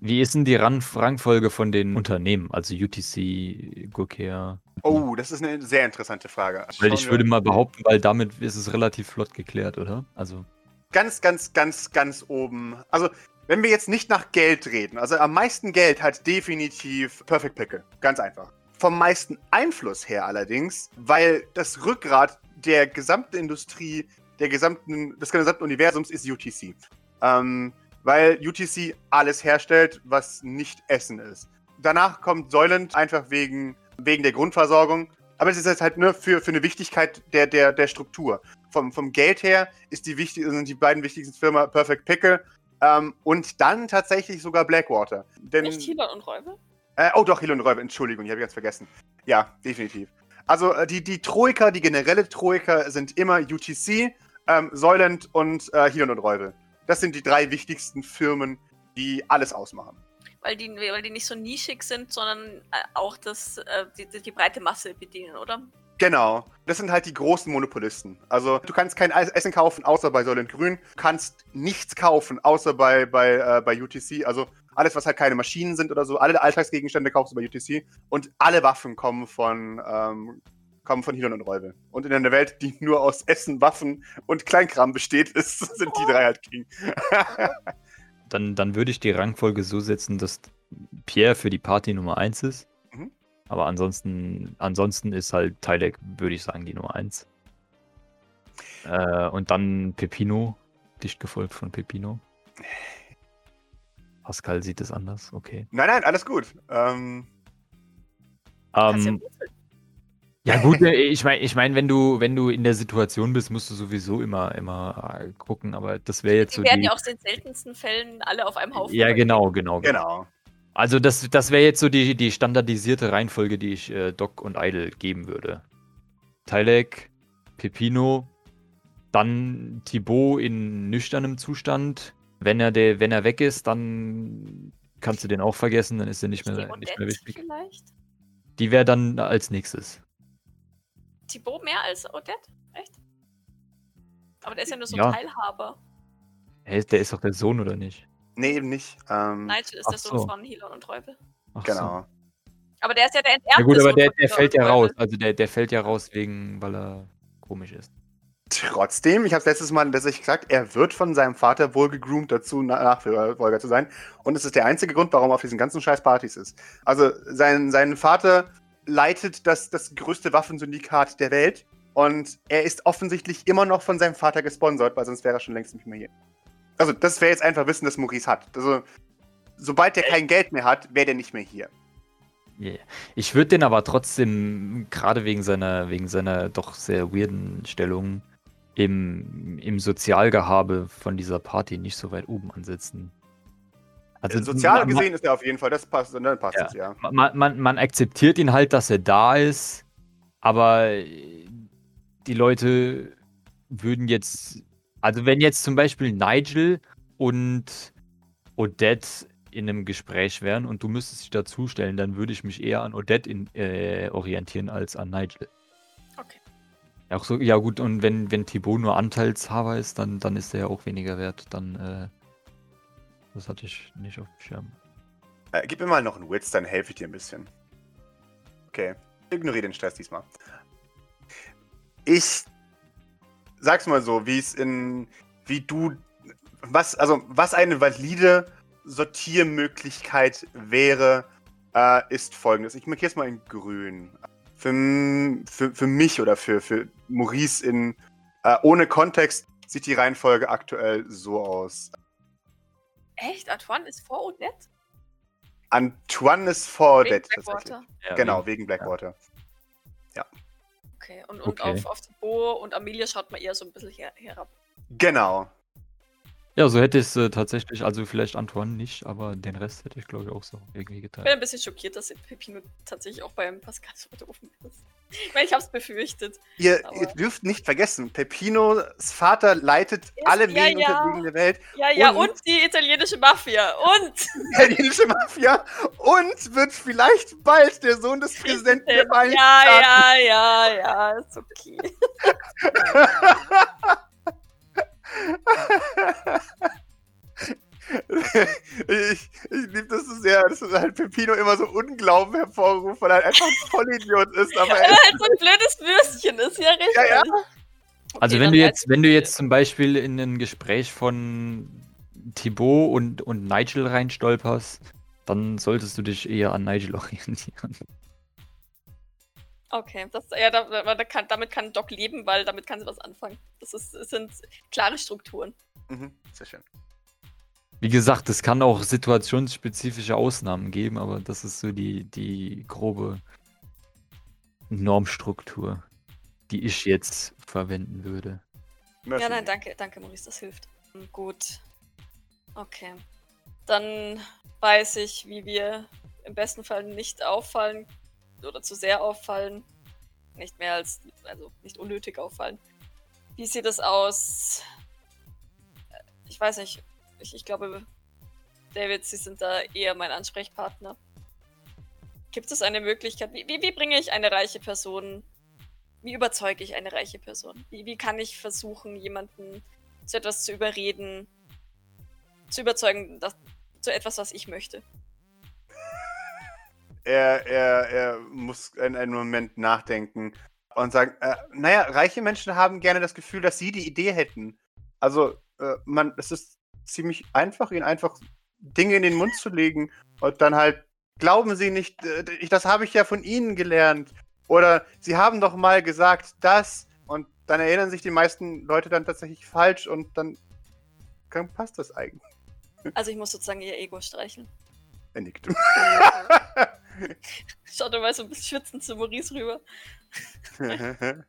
Wie ist denn die Ran Rangfolge von den Unternehmen? Also UTC, Gokea? Oh, das ist eine sehr interessante Frage. Weil ich würde mal behaupten, weil damit ist es relativ flott geklärt, oder? Also, Ganz, ganz, ganz, ganz oben. Also, wenn wir jetzt nicht nach Geld reden, also am meisten Geld hat definitiv Perfect Pickle. Ganz einfach. Vom meisten Einfluss her allerdings, weil das Rückgrat der gesamten Industrie, der gesamten, des gesamten Universums ist UTC. Ähm, weil UTC alles herstellt, was nicht Essen ist. Danach kommt Soylent einfach wegen, wegen der Grundversorgung. Aber es ist jetzt halt nur für, für eine Wichtigkeit der, der, der Struktur. Vom, vom Geld her ist die wichtig, sind die beiden wichtigsten Firmen Perfect Pickle ähm, und dann tatsächlich sogar Blackwater. Denn, Nicht Healer und Räuber? Äh, oh doch, Hill und Räuber, Entschuldigung, die habe ich ganz vergessen. Ja, definitiv. Also äh, die, die Troika, die generelle Troika sind immer UTC, ähm, Soylent und äh, Hill und Räuber. Das sind die drei wichtigsten Firmen, die alles ausmachen. Weil die, weil die nicht so nischig sind, sondern äh, auch das, äh, die, die, breite Masse bedienen, oder? Genau. Das sind halt die großen Monopolisten. Also du kannst kein Essen kaufen, außer bei Soylent Grün. Du kannst nichts kaufen, außer bei, bei, äh, bei UTC. Also alles, was halt keine Maschinen sind oder so. Alle Alltagsgegenstände kaufst du bei UTC. Und alle Waffen kommen von, ähm, kommen von Hilon und Räuber. Und in einer Welt, die nur aus Essen, Waffen und Kleinkram besteht, ist, sind die drei halt King. dann, dann würde ich die Rangfolge so setzen, dass Pierre für die Party Nummer 1 ist. Mhm. Aber ansonsten, ansonsten ist halt Tylek, würde ich sagen, die Nummer 1. Äh, und dann Pepino, dicht gefolgt von Pepino. Pascal sieht es anders, okay. nein, nein, alles gut. Ähm, ja Ähm, ja gut, äh, ich meine, ich mein, wenn du, wenn du in der Situation bist, musst du sowieso immer, immer äh, gucken, aber das wäre jetzt Die so werden die. ja auch in den seltensten Fällen alle auf einem Haufen. Ja, genau, genau. genau. Also das, das wäre jetzt so die, die standardisierte Reihenfolge, die ich äh, Doc und Idle geben würde. Tylek, Pepino, dann Thibaut in nüchternem Zustand. Wenn er, der, wenn er weg ist, dann kannst du den auch vergessen, dann ist er nicht mehr, nicht mehr wichtig. vielleicht? Die wäre dann als nächstes. Thibaut mehr als Odette? Echt? Aber der ist ja nur so ein Ja. Teilhaber. Hä, der ist doch der Sohn, oder nicht? Nee, eben nicht. Ähm, Nigel ist Ach der Sohn so. von Healer und Räuber. Ach so. genau. Aber der ist ja der enterbte Ja gut, aber Sohn der, der fällt ja raus. Also der, der fällt ja raus wegen, weil er komisch ist. Trotzdem, ich habe letztes Mal tatsächlich gesagt, er wird von seinem Vater wohl gegroomt dazu, Na- Nachfolger zu sein. Und es ist der einzige Grund, warum er auf diesen ganzen scheiß Partys ist. Also sein, sein Vater leitet das, das größte Waffensyndikat der Welt. Und er ist offensichtlich immer noch von seinem Vater gesponsert, weil sonst wäre er schon längst nicht mehr hier. Also, das wäre jetzt einfach Wissen, das Maurice hat. Also, sobald er kein Geld mehr hat, wäre der nicht mehr hier. Yeah. Ich würde den aber trotzdem, gerade wegen seiner, wegen seiner doch sehr weirden Stellung im, im Sozialgehabe von dieser Party nicht so weit oben ansetzen. Also Sozial ma- ma- gesehen ist er auf jeden Fall, das passt, dann passt Ja. es, ja. man, man, man akzeptiert ihn halt, dass er da ist, aber die Leute würden jetzt, also wenn jetzt zum Beispiel Nigel und Odette in einem Gespräch wären und du müsstest dich dazustellen, dann würde ich mich eher an Odette in, äh, orientieren als an Nigel. Ja, auch so, ja gut, und wenn, wenn Thibaut nur Anteilshaber ist, dann, dann ist er ja auch weniger wert. Dann, äh, das hatte ich nicht auf dem Schirm. Äh, gib mir mal noch einen Witz, dann helfe ich dir ein bisschen. Okay. Ignoriere den Stress diesmal. Ich sag's mal so, wie es in. Wie du. Was, also, was eine valide Sortiermöglichkeit wäre, äh, ist folgendes. Ich markiere es mal in grün. Für, für, für mich oder für, für Maurice in. Äh, ohne Kontext sieht die Reihenfolge aktuell so aus. Echt? Antoine ist vor Odette? Antoine ist vor Wegen Odette tatsächlich. Blackwater? Ja, Genau, wegen- wegen Blackwater. Okay. Und, und Okay. auf, auf Thibaut und Amelia schaut man eher so ein bisschen her, herab. Genau. Ja, so hätte ich es äh, tatsächlich, also vielleicht Antoine nicht, aber den Rest hätte ich glaube ich auch so irgendwie Ich bin geteilt. ein bisschen schockiert, dass Pepino tatsächlich auch beim Pascal so oben ist. Ich meine, ich hab's befürchtet. Ihr, ihr dürft nicht vergessen, Pepinos Vater leitet Ist- alle ja, Medien ja. der Welt, Ja, ja, Und- und, die italienische Mafia. Und die italienische Mafia und wird vielleicht bald der Sohn des Präsidenten der Vereinigten ja, ja, ja, ja, ist okay. ich ich liebe das so sehr, dass halt Pepino immer so Unglauben hervorruft, weil er einfach ein Vollidiot ist. Aber er halt so ein blödes Würstchen ist, ja richtig. Ja, ja. Also Okay, wenn du jetzt, wenn du jetzt zum Beispiel in ein Gespräch von Thibaut und, und Nigel reinstolperst, dann solltest du dich eher an Nigel orientieren. Okay, das, ja, da, da, da kann, damit kann Doc leben, weil damit kann sie was anfangen. Das, ist, das sind klare Strukturen. Mhm, sehr schön. Wie gesagt, es kann auch situationsspezifische Ausnahmen geben, aber das ist so die, die grobe Normstruktur, die ich jetzt verwenden würde. Mercy. Ja, nein, danke, danke, Maurice, das hilft. Hm, Gut. Okay. Dann weiß ich, wie wir im besten Fall nicht auffallen oder zu sehr auffallen. Nicht mehr als, also nicht unnötig auffallen. Wie sieht es aus? Ich weiß nicht. Ich, ich glaube, David, Sie sind da eher mein Ansprechpartner. Gibt es eine Möglichkeit? Wie, wie, wie bringe ich eine reiche Person wie überzeuge ich eine reiche Person? Wie, wie kann ich versuchen, jemanden zu etwas zu überreden, zu überzeugen, dass, zu etwas, was ich möchte? Er, er, er muss in einem Moment nachdenken und sagen, äh, naja, reiche Menschen haben gerne das Gefühl, dass sie die Idee hätten. Also, äh, man, es ist ziemlich einfach, ihnen einfach Dinge in den Mund zu legen und dann halt, glauben sie nicht, äh, ich, das habe ich ja von ihnen gelernt. Oder sie haben doch mal gesagt, das und dann erinnern sich die meisten Leute dann tatsächlich falsch und dann, dann passt das eigentlich. Also ich muss sozusagen ihr Ego streicheln. Er nickt. Schaut mal so ein bisschen schwitzend zu Maurice rüber.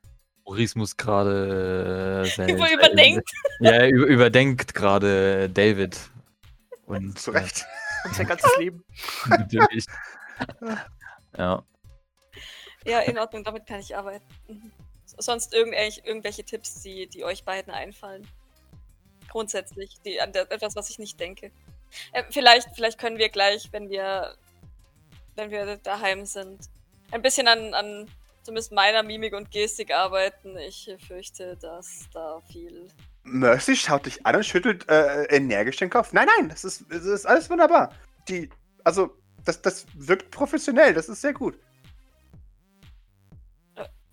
Maurice muss gerade. Äh, Über- überdenkt. Ja, er über, überdenkt gerade David. Und, Zu Recht. Und sein ganzes Leben. Äh, natürlich. ja. Ja, in Ordnung, damit kann ich arbeiten. Mhm. Sonst irgendwelche, irgendwelche Tipps, die, die euch beiden einfallen. Grundsätzlich, die, an der, etwas, was ich nicht denke. Äh, vielleicht, vielleicht können wir gleich, wenn wir, wenn wir daheim sind, ein bisschen an, an zumindest meiner Mimik und Gestik arbeiten. Ich fürchte, dass da viel. Mercy schaut dich an und schüttelt äh, energisch den Kopf. Nein, nein, das ist, das ist alles wunderbar. Die, also, das, das wirkt professionell, das ist sehr gut.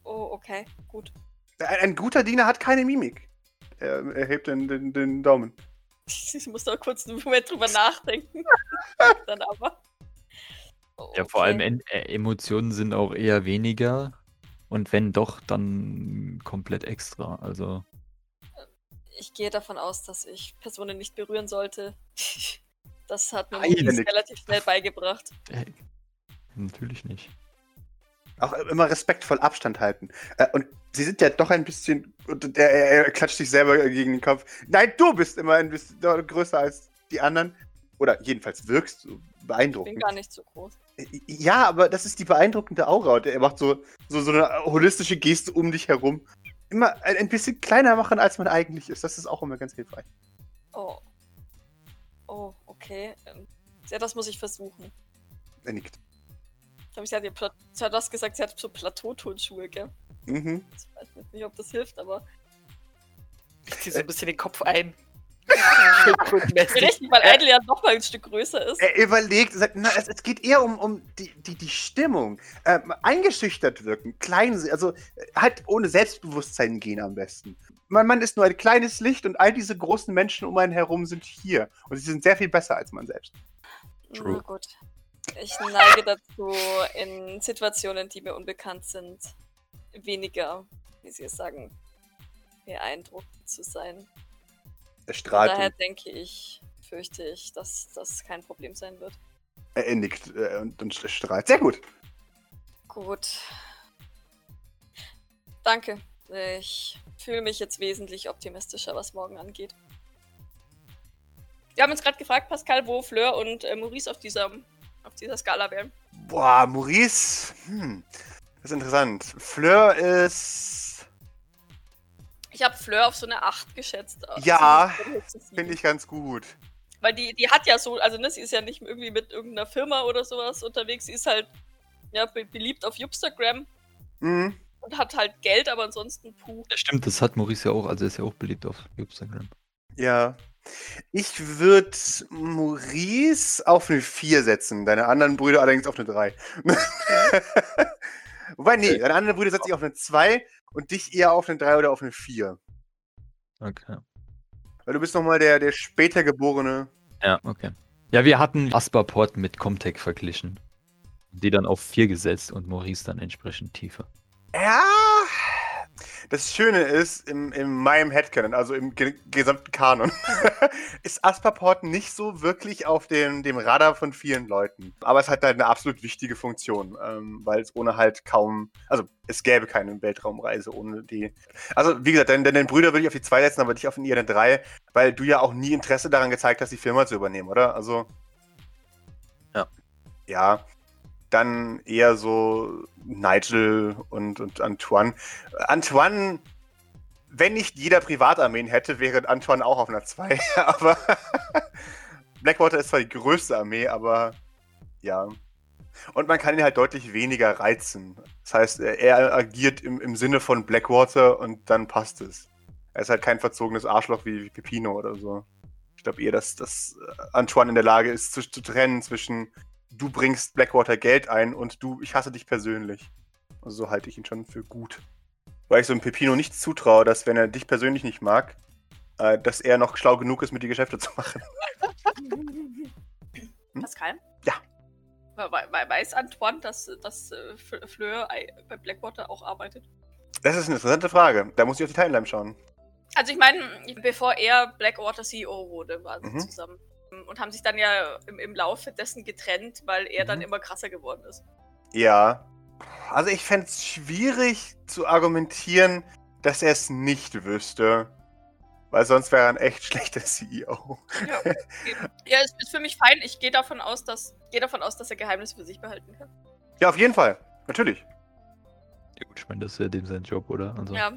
Oh, okay, gut. Ein, ein guter Diener hat keine Mimik. Er, er hebt den, den, den Daumen. Ich muss da kurz einen Moment drüber nachdenken. Dann aber. Ja, vor allem Okay. en- äh, Emotionen sind auch eher weniger. Und wenn doch, dann komplett extra. Also, Ich gehe davon aus, dass ich Personen nicht berühren sollte. Das hat mir relativ schnell beigebracht. äh, natürlich nicht. Auch immer respektvoll Abstand halten. Äh, und sie sind ja doch ein bisschen. Und er, klatscht sich selber gegen den Kopf. Nein, du bist immer ein bisschen größer als die anderen. Oder jedenfalls wirkst du Ich bin beeindruckend. gar nicht so groß. Ja, aber das ist die beeindruckende Aura. Und er macht so, so, so eine holistische Geste um dich herum. Immer ein, ein bisschen kleiner machen, als man eigentlich ist. Das ist auch immer ganz hilfreich. Oh. Oh, okay. Ähm, Ja, das muss ich versuchen. Er nickt. Ich glaube, sie hat, ihr Pla sie hat was gesagt, sie hat so Plateauturnschuhe, gell? Mhm. Ich weiß nicht, ob das hilft, aber. Ich zieh so ein bisschen den Kopf ein. Richtig, weil Idle ja noch mal ein Stück größer ist. Er überlegt, sagt, na, es, es geht eher um, um die, die, die Stimmung. Ähm, eingeschüchtert wirken, klein, also äh, halt ohne Selbstbewusstsein gehen am besten. Man, man ist nur ein kleines Licht und all diese großen Menschen um einen herum sind hier. Und sie sind sehr viel besser als man selbst. Na True. gut. Ich neige dazu, in Situationen, die mir unbekannt sind, weniger, wie Sie es sagen, beeindruckend zu sein. Strahlt. daher denke ich, fürchte ich, dass das kein Problem sein wird. er nickt äh, und, und strahlt. Sehr gut. Gut. Danke. Ich fühle mich jetzt wesentlich optimistischer, was morgen angeht. Wir haben uns gerade gefragt, Pascal, wo Fleur und äh, Maurice auf dieser, auf dieser Skala wären. Boah, Maurice. Hm. Das ist interessant. Fleur ist. Ich habe Fleur auf so eine 8 geschätzt. Also Ja. Finde ich ganz gut. Weil die, die hat ja so, also ne, sie ist ja nicht irgendwie mit irgendeiner Firma oder sowas unterwegs. Sie ist halt ja, be beliebt auf Instagram Mhm. und hat halt Geld, aber ansonsten puh. Ja, stimmt, das hat Maurice ja auch. Also, er ist ja auch beliebt auf Instagram. Ja. Ich würde Maurice auf eine 4 setzen, deine anderen Brüder allerdings auf eine 3. Wobei, nee, deine anderen Brüder setze ich auf eine 2 und dich eher auf eine 3 oder auf eine 4. Okay. Weil du bist nochmal der, der später geborene. Ja, okay. Ja, wir hatten Asperport mit Comtech verglichen. Die dann auf 4 gesetzt und Maurice dann entsprechend tiefer. Ja. Das Schöne ist, im, in meinem Headcanon, also im ge gesamten Kanon, ist Asperport nicht so wirklich auf dem, dem Radar von vielen Leuten. Aber es hat halt eine absolut wichtige Funktion, ähm, weil es ohne halt kaum, also es gäbe keine Weltraumreise ohne die. Also wie gesagt, deinen, deinen Brüder würde ich auf die 2 setzen, aber dich auf eine 3, weil du ja auch nie Interesse daran gezeigt hast, die Firma zu übernehmen, oder? Also. Ja. Ja. Dann eher so Nigel und, und Antoine. Antoine, wenn nicht jeder Privatarmeen hätte, wäre Antoine auch auf einer 2. aber Blackwater ist zwar die größte Armee, aber ja. Und man kann ihn halt deutlich weniger reizen. Das heißt, er- er agiert im, im Sinne von Blackwater und dann passt es. Er ist halt kein verzogenes Arschloch wie, wie Pepino oder so. Ich glaube eher, dass, dass Antoine in der Lage ist, zu, zu trennen zwischen du bringst Blackwater Geld ein und du, ich hasse dich persönlich. Also so halte ich ihn schon für gut. Weil ich so einem Pepino nicht zutraue, dass wenn er dich persönlich nicht mag, äh, dass er noch schlau genug ist, mit dir Geschäfte zu machen. Pascal? Ja. We- we- Weiß Antoine, dass, dass äh, Fleur ei- bei Blackwater auch arbeitet? Das ist eine interessante Frage. Da muss ich auf die Timeline schauen. Also ich meine, bevor er Blackwater CEO wurde, waren sie Mhm. zusammen. Und haben sich dann ja im, im Laufe dessen getrennt, weil er dann Mhm. immer krasser geworden ist. Ja. Also ich fände es schwierig zu argumentieren, dass er es nicht wüsste. Weil sonst wäre er ein echt schlechter CEO. Ja, eben. ja ist, ist für mich fein. Ich gehe davon aus, dass gehe davon aus, dass er Geheimnisse für sich behalten kann. Ja, auf jeden Fall. Natürlich. Ja, gut, ich meine, das ist ja dem sein Job, oder? Also, Ja,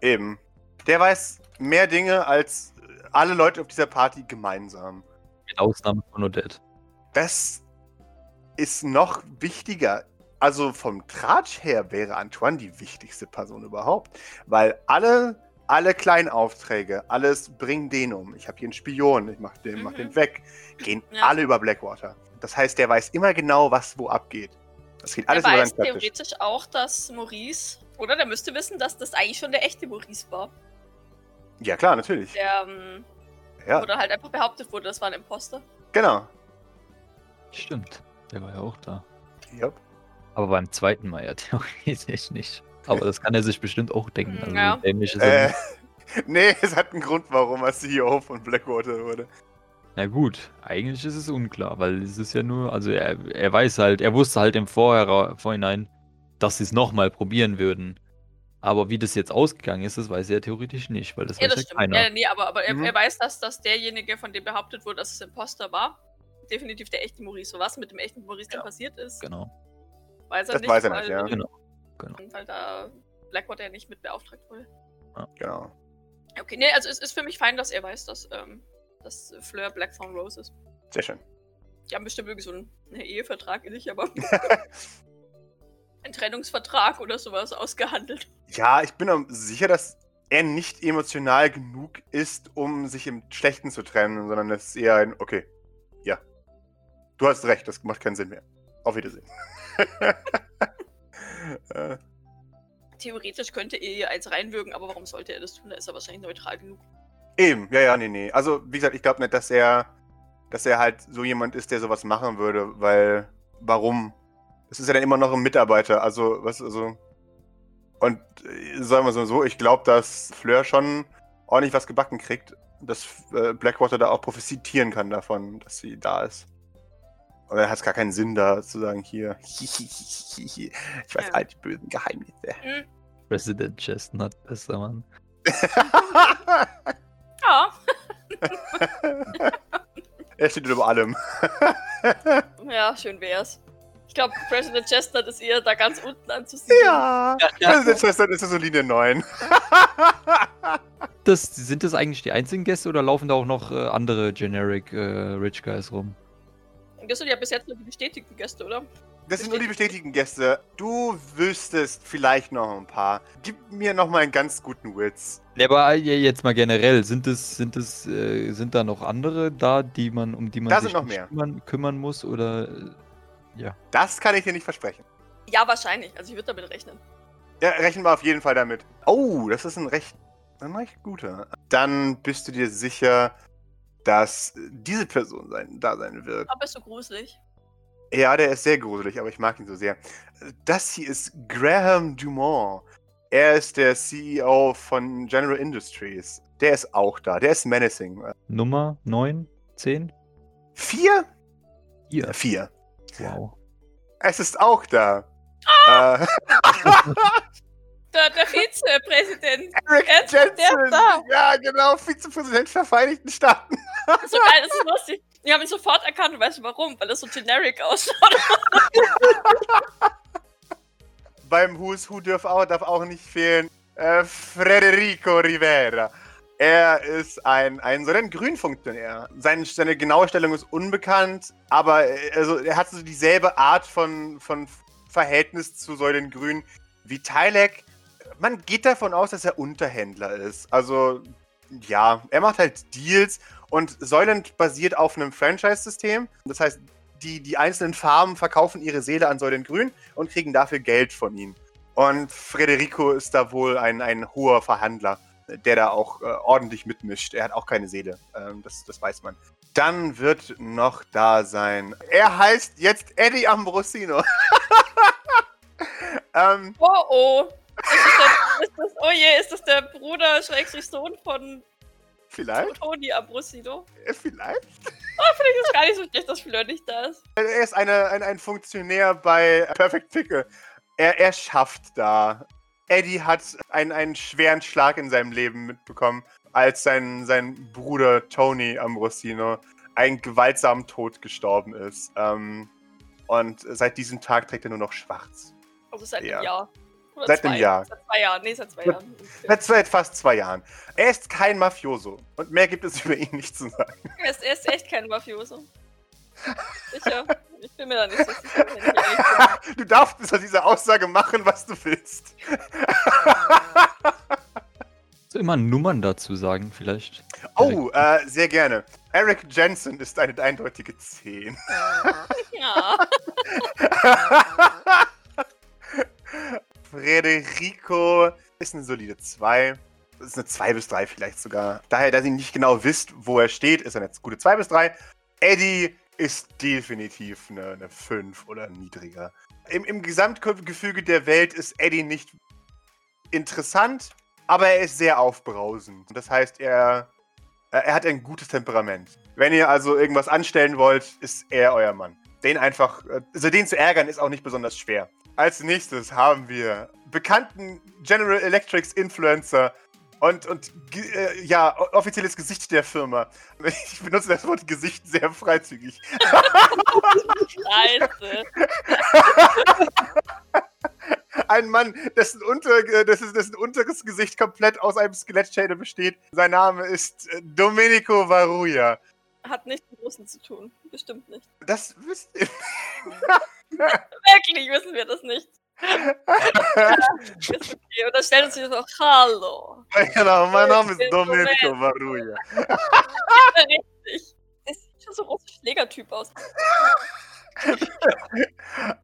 Eben. Der weiß mehr Dinge als alle Leute auf dieser Party gemeinsam. Mit Ausnahme von Odette. Das ist noch wichtiger. Also vom Tratsch her wäre Antoine die wichtigste Person überhaupt. Weil alle, alle kleinen Aufträge, alles bring den um. Ich habe hier einen Spion, ich mach den, mach Mhm. den weg. Gehen Ja. alle über Blackwater. Das heißt, der weiß immer genau, was wo abgeht. Das geht alles er über weiß theoretisch auch, dass Maurice Oder der müsste wissen, dass das eigentlich schon der echte Maurice war. Ja, klar, natürlich. Der, ähm, Ja, oder halt einfach behauptet wurde, das war ein Imposter. genau. Stimmt. Der war ja auch da. Yep. Aber beim zweiten Mal ja theoretisch nicht. Aber das kann er sich bestimmt auch denken. Also Ja. dämlich ist Äh, nee, es hat einen Grund, warum er CEO von Blackwater wurde. Na gut, eigentlich ist es unklar, weil es ist ja nur, also er, er weiß halt, er wusste halt im Vorher, Vorhinein, dass sie es nochmal probieren würden. Aber wie das jetzt ausgegangen ist, das weiß er theoretisch nicht, weil das Ja, weiß das ja stimmt. keiner. Ja, nee, aber, aber er, Mhm. er weiß, dass, dass derjenige, von dem behauptet wurde, dass es Imposter war, definitiv der echte Maurice. So was mit dem echten Maurice dann Ja. passiert ist, Genau. weiß er Das nicht. weiß er weil, nicht, ja. Genau. Genau. Weil da Blackwater ja nicht mit beauftragt wurde. Genau. Okay, nee, also es ist für mich fein, dass er weiß, dass, ähm, dass Fleur Blackthorn Rose ist. Sehr schön. Die haben bestimmt irgendwie so einen, Ehevertrag nicht, aber einen Trennungsvertrag oder sowas ausgehandelt. Ja, ich bin sicher, dass er nicht emotional genug ist, um sich im Schlechten zu trennen, sondern es ist eher ein, okay, ja. Du hast recht, das macht keinen Sinn mehr. Auf Wiedersehen. Äh, Theoretisch könnte er ihr eins reinwürgen, aber warum sollte er das tun? Da ist er wahrscheinlich neutral genug. Eben, ja, ja, nee, nee. Also, wie gesagt, ich glaube nicht, dass er, dass er halt so jemand ist, der sowas machen würde, weil, warum? Das ist ja dann immer noch ein Mitarbeiter, also, was, also. Und äh, sagen wir so, so ich glaube, dass Fleur schon ordentlich was gebacken kriegt, dass äh, Blackwater da auch profitieren kann davon, dass sie da ist. Und dann hat es gar keinen Sinn, da zu sagen, hier, ich weiß Ja. all die bösen Geheimnisse. Hm, President Chestnut, besser Mann. ja, er steht über allem. ja, schön wär's. Ich glaube, President Chestnut ist eher da ganz unten anzusiedeln. Ja, das ist, das ist so Linie 9. Das, sind das eigentlich die einzigen Gäste oder laufen da auch noch äh, andere generic äh, Rich Guys rum? Das sind ja bis jetzt nur die bestätigten Gäste, oder? Das sind nur die bestätigten Gäste. Du wüsstest vielleicht noch ein paar. Gib mir noch mal einen ganz guten Witz. Ja, aber ja, jetzt mal generell, sind es, sind es, äh, sind da noch andere da, die man, um die man Da sich sind noch nicht mehr. Kümmern, kümmern muss oder äh, ja. Das kann ich dir nicht versprechen. Ja, wahrscheinlich. Also ich würde damit rechnen. Ja, rechnen wir auf jeden Fall damit. Oh, das ist ein recht, ein recht guter. Dann bist du dir sicher, dass diese Person sein, da sein wird. Aber ist so gruselig. Ja, der ist sehr gruselig, aber ich mag ihn so sehr. Das hier ist Graham Dumont. Er ist der CEO von General Industries. Der ist auch da. Der ist menacing. Nummer 9, 10? Vier? Hier. Vier. Wow. Es ist auch da. Äh, Der, der Vizepräsident. Eric Er ist- der ist Jensen. da. Ja, genau. Vizepräsident der Vereinigten Staaten. So geil, das ist lustig. Ich habe ihn sofort erkannt und weißt du warum? Weil das so generic ausschaut. Beim Who's Who darf auch, darf auch nicht fehlen. Äh, Federico Rivera. Er ist ein, ein so ein Grünfunktionär. Seine, seine genaue Stellung ist unbekannt, aber äh, also, er hat so dieselbe Art von, von Verhältnis zu Säulen Grün wie Tylek. Man geht davon aus, dass er Unterhändler ist. Also, ja, er macht halt Deals und Säulend basiert auf einem Franchise-System. Das heißt, die, die einzelnen Farben verkaufen ihre Seele an Säulen Grün und kriegen dafür Geld von ihm. Und Federico ist da wohl ein, ein hoher Verhandler, der da auch äh, ordentlich mitmischt. Er hat auch keine Seele, ähm, das, das weiß man. Dann wird noch da sein. Er heißt jetzt Eddie Ambrosino. ähm, Oh oh. Ist das, der, ist das, oh je, ist das der Bruder, Schrägstrich Sohn von vielleicht? Toni Abrusino? Äh, Vielleicht? Finde ich das gar nicht so schlecht, dass Fleur nicht da ist. Er ist eine, ein, ein Funktionär bei Perfect Pickle. Er, er schafft da. Eddie hat einen, einen schweren Schlag in seinem Leben mitbekommen, als sein, sein Bruder Tony Ambrosino einen gewaltsamen Tod gestorben ist. Ähm, und seit diesem Tag trägt er nur noch schwarz. Also seit Ja. einem Jahr. Oder Seit zwei. einem Jahr. Seit zwei Jahren. Nee, seit zwei Ja. Jahren. Seit, seit fast zwei Jahren. Er ist kein Mafioso. Und mehr gibt es über ihn nicht zu sagen. Er ist, er ist echt kein Mafioso. Sicher. Ich bin mir da nicht so sicher. Du darfst aus dieser Aussage machen, was du willst. So immer Nummern dazu sagen, vielleicht. Oh, äh, sehr gerne. Eric Jensen ist eine eindeutige 10. Ja. Frederico ist eine solide 2. Das ist eine 2 bis 3 vielleicht sogar. Daher, dass ihr nicht genau wisst, wo er steht, ist er eine gute 2 bis 3. Eddie ist definitiv eine, eine 5 oder niedriger. Im, Im Gesamtgefüge der Welt ist Eddie nicht interessant, aber er ist sehr aufbrausend. Das heißt, er, er hat ein gutes Temperament. Wenn ihr also irgendwas anstellen wollt, ist er euer Mann. Den einfach, also den zu ärgern, ist auch nicht besonders schwer. Als nächstes haben wir bekannten General Electrics Influencer und, und äh, ja, offizielles Gesicht der Firma. Ich benutze das Wort Gesicht sehr freizügig. Scheiße. Ein Mann, dessen, unter, äh, dessen, dessen unteres Gesicht komplett aus einem Skelettschädel besteht. Sein Name ist äh, Domenico Varuja. Hat nichts mit Russen zu tun. Bestimmt nicht. Das wisst ihr. Wirklich wissen wir das nicht. Ist okay. Und dann stellen uns wieder so, hallo. genau, mein Name ist Domenico. Varuja. Richtig. Das sieht schon so ein russischer Schlägertyp aus.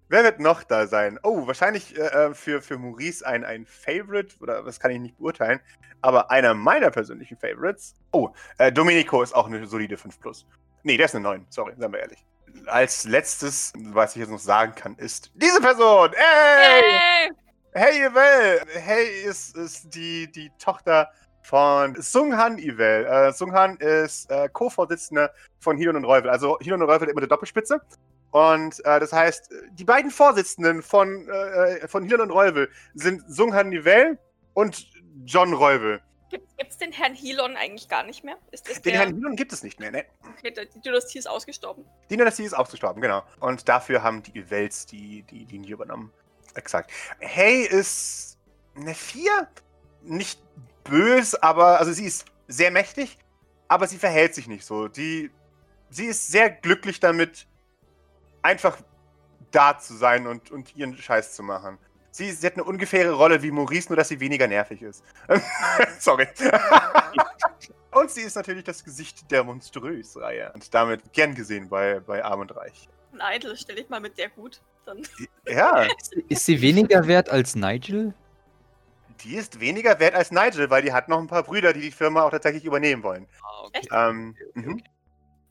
Wer wird noch da sein? Oh, wahrscheinlich äh, für, für Maurice ein, ein Favorite, oder das kann ich nicht beurteilen, aber einer meiner persönlichen Favorites. Oh, äh, Domenico ist auch eine solide 5 Plus. Nee, der ist eine 9, sorry, seien wir ehrlich. Als letztes, was ich jetzt noch sagen kann, ist diese Person! Hey! Hey! Yvel! Hey ist, ist die, die Tochter von Sunghan Yvel. Äh, Sunghan ist äh, Co-Vorsitzende von Hilon und Reuvel. Also Hilon und Reuvel immer eine Doppelspitze. Und äh, das heißt, die beiden Vorsitzenden von, äh, von Hilon und Reuvel sind Sunghan Yvel und John Reuvel. Gibt es den Herrn Hilon eigentlich gar nicht mehr? Den der, Herrn Hilon gibt es nicht mehr, ne? okay, die Dynastie ist ausgestorben? Die Dynastie ist ausgestorben, genau. Und dafür haben die Yvels die, die Linie übernommen. Exakt. Hey ist eine 4. Nicht bös, aber also sie ist sehr mächtig, aber sie verhält sich nicht so. Die, sie ist sehr glücklich damit, einfach da zu sein und, und ihren Scheiß zu machen. Sie, sie hat eine ungefähre Rolle wie Maurice, nur dass sie weniger nervig ist. Sorry. und sie ist natürlich das Gesicht der Monströs-Reihe. Und damit gern gesehen bei, bei Arm und Reich. Ein Idol stelle ich mal mit der gut. Dann Ja, Ist sie weniger wert als Nigel? die ist weniger wert als Nigel, weil die hat noch ein paar Brüder, die die Firma auch tatsächlich übernehmen wollen. Ah, okay. Ähm, okay, mhm.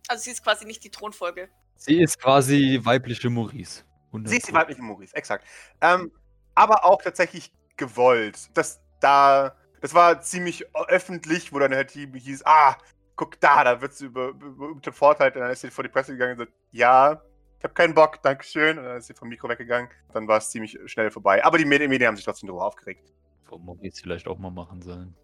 Also sie ist quasi nicht die Thronfolge. Sie ist quasi weibliche Maurice. Sie ist die weibliche Maurice, exakt. Ähm, aber auch tatsächlich gewollt. Das da, das war ziemlich öffentlich, wo dann halt die hieß, ah, guck da, da wird sie über, über, über verurteilt. Und dann ist sie vor die Presse gegangen und sagt, ja, ich habe keinen Bock, Dankeschön. Und dann ist sie vom Mikro weggegangen. Dann war es ziemlich schnell vorbei. Aber die Medien, Medien haben sich trotzdem darüber aufgeregt. Wo Maurice vielleicht auch mal machen sollen.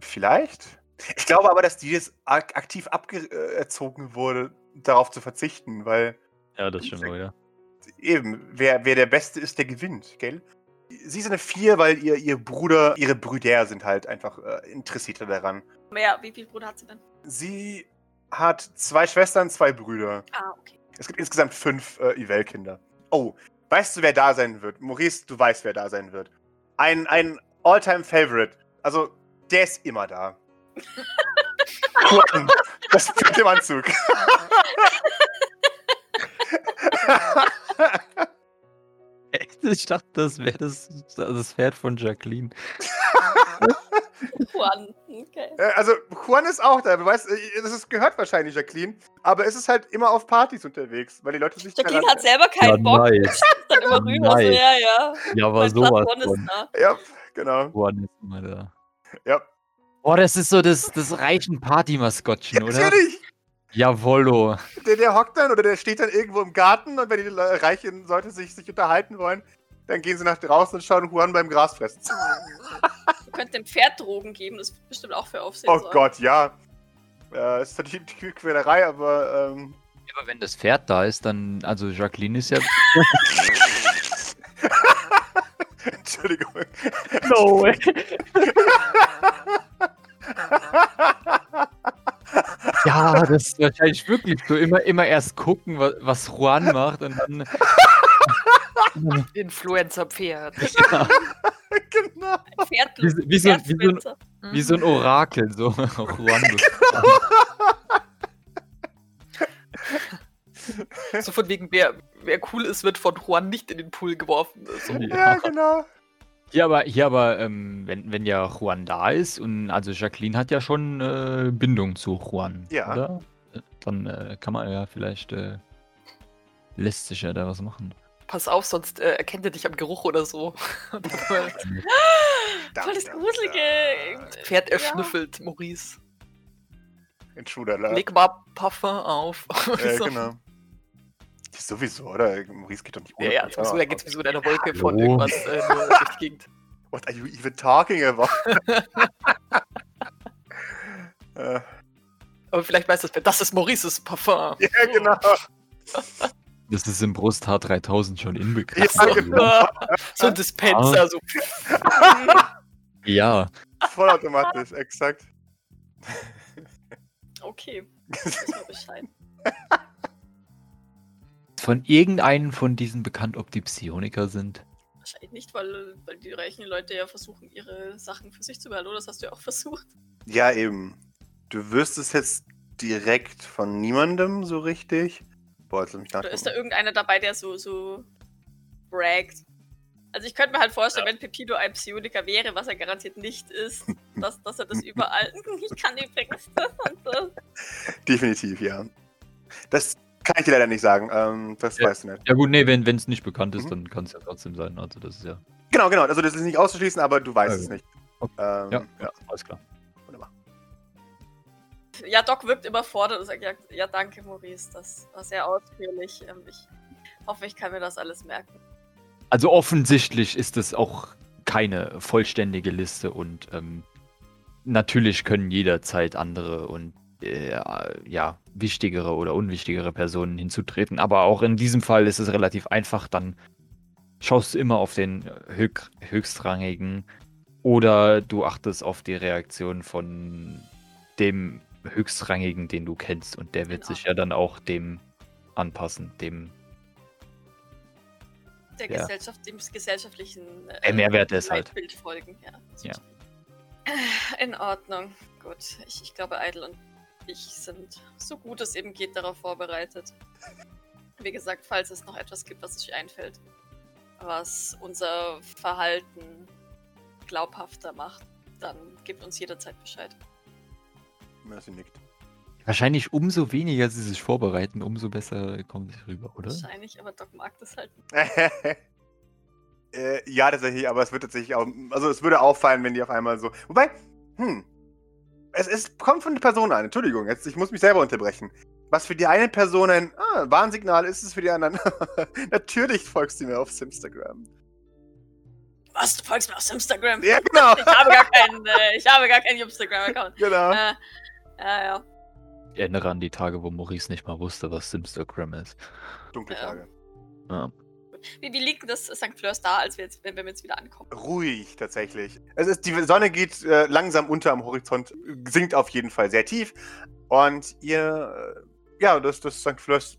Vielleicht. Ich glaube aber, dass die jetzt ak aktiv abgezogen wurde, darauf zu verzichten, weil Ja, das stimmt wohl, ja. Eben, wer, wer der Beste ist, der gewinnt, gell? Sie ist eine 4, weil ihr, ihr Bruder, ihre Brüder sind halt einfach äh, interessierter daran. Mehr, wie viele Brüder hat sie denn? Sie hat zwei Schwestern, zwei Brüder. Ah, okay. Es gibt insgesamt fünf äh, Ivel-Kinder. Oh, weißt du, wer da sein wird? Maurice, du weißt, wer da sein wird. Ein, ein All-Time-Favorite. Also, der ist immer da. Juan, das Pferd im Anzug. Echt? Ich dachte, das wäre das, das Pferd von Jacqueline. Juan. Okay. Äh, Also, Juan ist auch da. Du weißt, äh, das ist, gehört wahrscheinlich Jacqueline. Aber es ist halt immer auf Partys unterwegs, weil die Leute sich Jacqueline hat selber keinen Bock. nice. Dann immer rüber. So, Nice. ja, ja. Ja, aber sowas Juan ist da. Ja, genau. Juan ist immer da. Ja. Boah, das ist so das, das reichen Party-Maskottchen, oder? Natürlich. Jawollo. Der, der hockt dann oder der steht dann irgendwo im Garten und wenn die reichen Leute sich, sich unterhalten wollen, dann gehen sie nach draußen und schauen Juan beim Gras fressen. Ihr könnt dem Pferd Drogen geben, das wird bestimmt auch für Aufsehen Oh sorgen. Gott, ja. Äh, ist natürlich eine Quälerei, aber ähm, Aber wenn das Pferd da ist, dann, also Jacqueline ist ja. Entschuldigung. No way. Ja, das ist wahrscheinlich wirklich so. Immer, immer erst gucken, was, was Juan macht und dann. Influencer-Pferd. ja, genau. Ein Pferd, wie, so- wie, so, wie, so, ein- wie so ein Orakel, so Juan. So von wegen, wer, wer cool ist, wird von Juan nicht in den Pool geworfen. So. Ja, genau. Hier aber, hier aber ähm, wenn, wenn ja Juan da ist und also Jacqueline hat ja schon äh, Bindung zu Juan, Ja. oder? Äh, Dann äh, kann man ja vielleicht äh, lässt sich ja da was machen. Pass auf, sonst äh, erkennt er dich am Geruch oder so. Voll das Da, da, Gruselige. Pferd er Ja. schnüffelt, Maurice. Intruder, Leg mal Parfum auf. Äh, So. genau. Sowieso, oder? Maurice geht doch nicht Ja, ja, Parfum sowieso, da geht sowieso in einer Wolke von Hallo. irgendwas äh, nur durch die Gegend. What are you even talking about? äh, Aber vielleicht weiß das, wer das ist Maurices Parfum. ja, genau. Das ist im Brusthaar 3000 schon inbegriffen. Ja, genau. so ein Dispenser, so. Ja, Vollautomatisch, exakt. Okay, wissen wir Bescheid. Von irgendeinem von diesen bekannt, ob die Psioniker sind. Wahrscheinlich nicht, weil, weil die reichen Leute ja versuchen, ihre Sachen für sich zu behalten. Das hast du ja auch versucht. Ja, eben. Du wirst es jetzt direkt von niemandem so richtig. Boah, jetzt lass mich Oder ist da irgendeiner dabei, der so, so braggt? Also ich könnte mir halt vorstellen, wenn Pepido ein Psioniker wäre, was er garantiert nicht ist, dass, dass er das überall. Ich kann übrigens das und das. Definitiv, ja. Das kann ich dir leider nicht sagen. Ähm, das Ja. weißt du nicht. Ja gut, nee, wenn es nicht bekannt ist, Mhm. dann kann es ja trotzdem sein. Also das ist ja. Genau, genau. Also das ist nicht auszuschließen, aber du weißt Okay. es nicht. Okay. Ähm, Ja, ja. alles klar. Wunderbar. Ja, Doc wirkt überfordert und sagt, ja, ja danke, Maurice, das war sehr ausführlich. Ähm, Ich hoffe, ich kann mir das alles merken. Also offensichtlich ist es auch keine vollständige Liste und ähm, natürlich können jederzeit andere und äh, ja, wichtigere oder unwichtigere Personen hinzutreten. Aber auch in diesem Fall ist es relativ einfach. Dann schaust du immer auf den höch höchstrangigen oder du achtest auf die Reaktion von dem höchstrangigen, den du kennst. Und der wird Genau. sich ja dann auch dem anpassen, dem Der Ja. Gesellschaft, dem gesellschaftlichen äh, Mehrwert ist halt. Leitbild folgen. Ja, Ja. In Ordnung. Gut. Ich, ich glaube, Idle und ich sind so gut es eben geht darauf vorbereitet. Wie gesagt, falls es noch etwas gibt, was sich einfällt, was unser Verhalten glaubhafter macht, dann gebt uns jederzeit Bescheid. Mercy nickt. Wahrscheinlich umso weniger sie sich vorbereiten, umso besser kommt es rüber, oder? Wahrscheinlich, aber Doc mag das halt. äh, ja, tatsächlich, aber es wird tatsächlich auch. Also es würde auffallen, wenn die auf einmal so. Wobei, hm. Es, es kommt von der Person an. Entschuldigung, jetzt, ich muss mich selber unterbrechen. Was für die eine Person ein ah, Warnsignal ist, ist für die anderen. Natürlich folgst du mir auf Instagram. Was? Du folgst mir auf Instagram? Ja, genau. Ich habe gar keinen, äh, ich habe gar keinen Instagram-Account. genau. Äh, ja, ja. Ich erinnere an die Tage, wo Maurice nicht mal wusste, was Instagram ist. Dunkle ja. Tage. Ja. Wie, wie liegt denn das St. Fleurs da, als wir jetzt, wenn wir jetzt wieder ankommen? Ruhig, tatsächlich. Es ist, die Sonne geht äh, langsam unter am Horizont, sinkt auf jeden Fall sehr tief. Und ihr, äh, ja, das, das St. Fleurs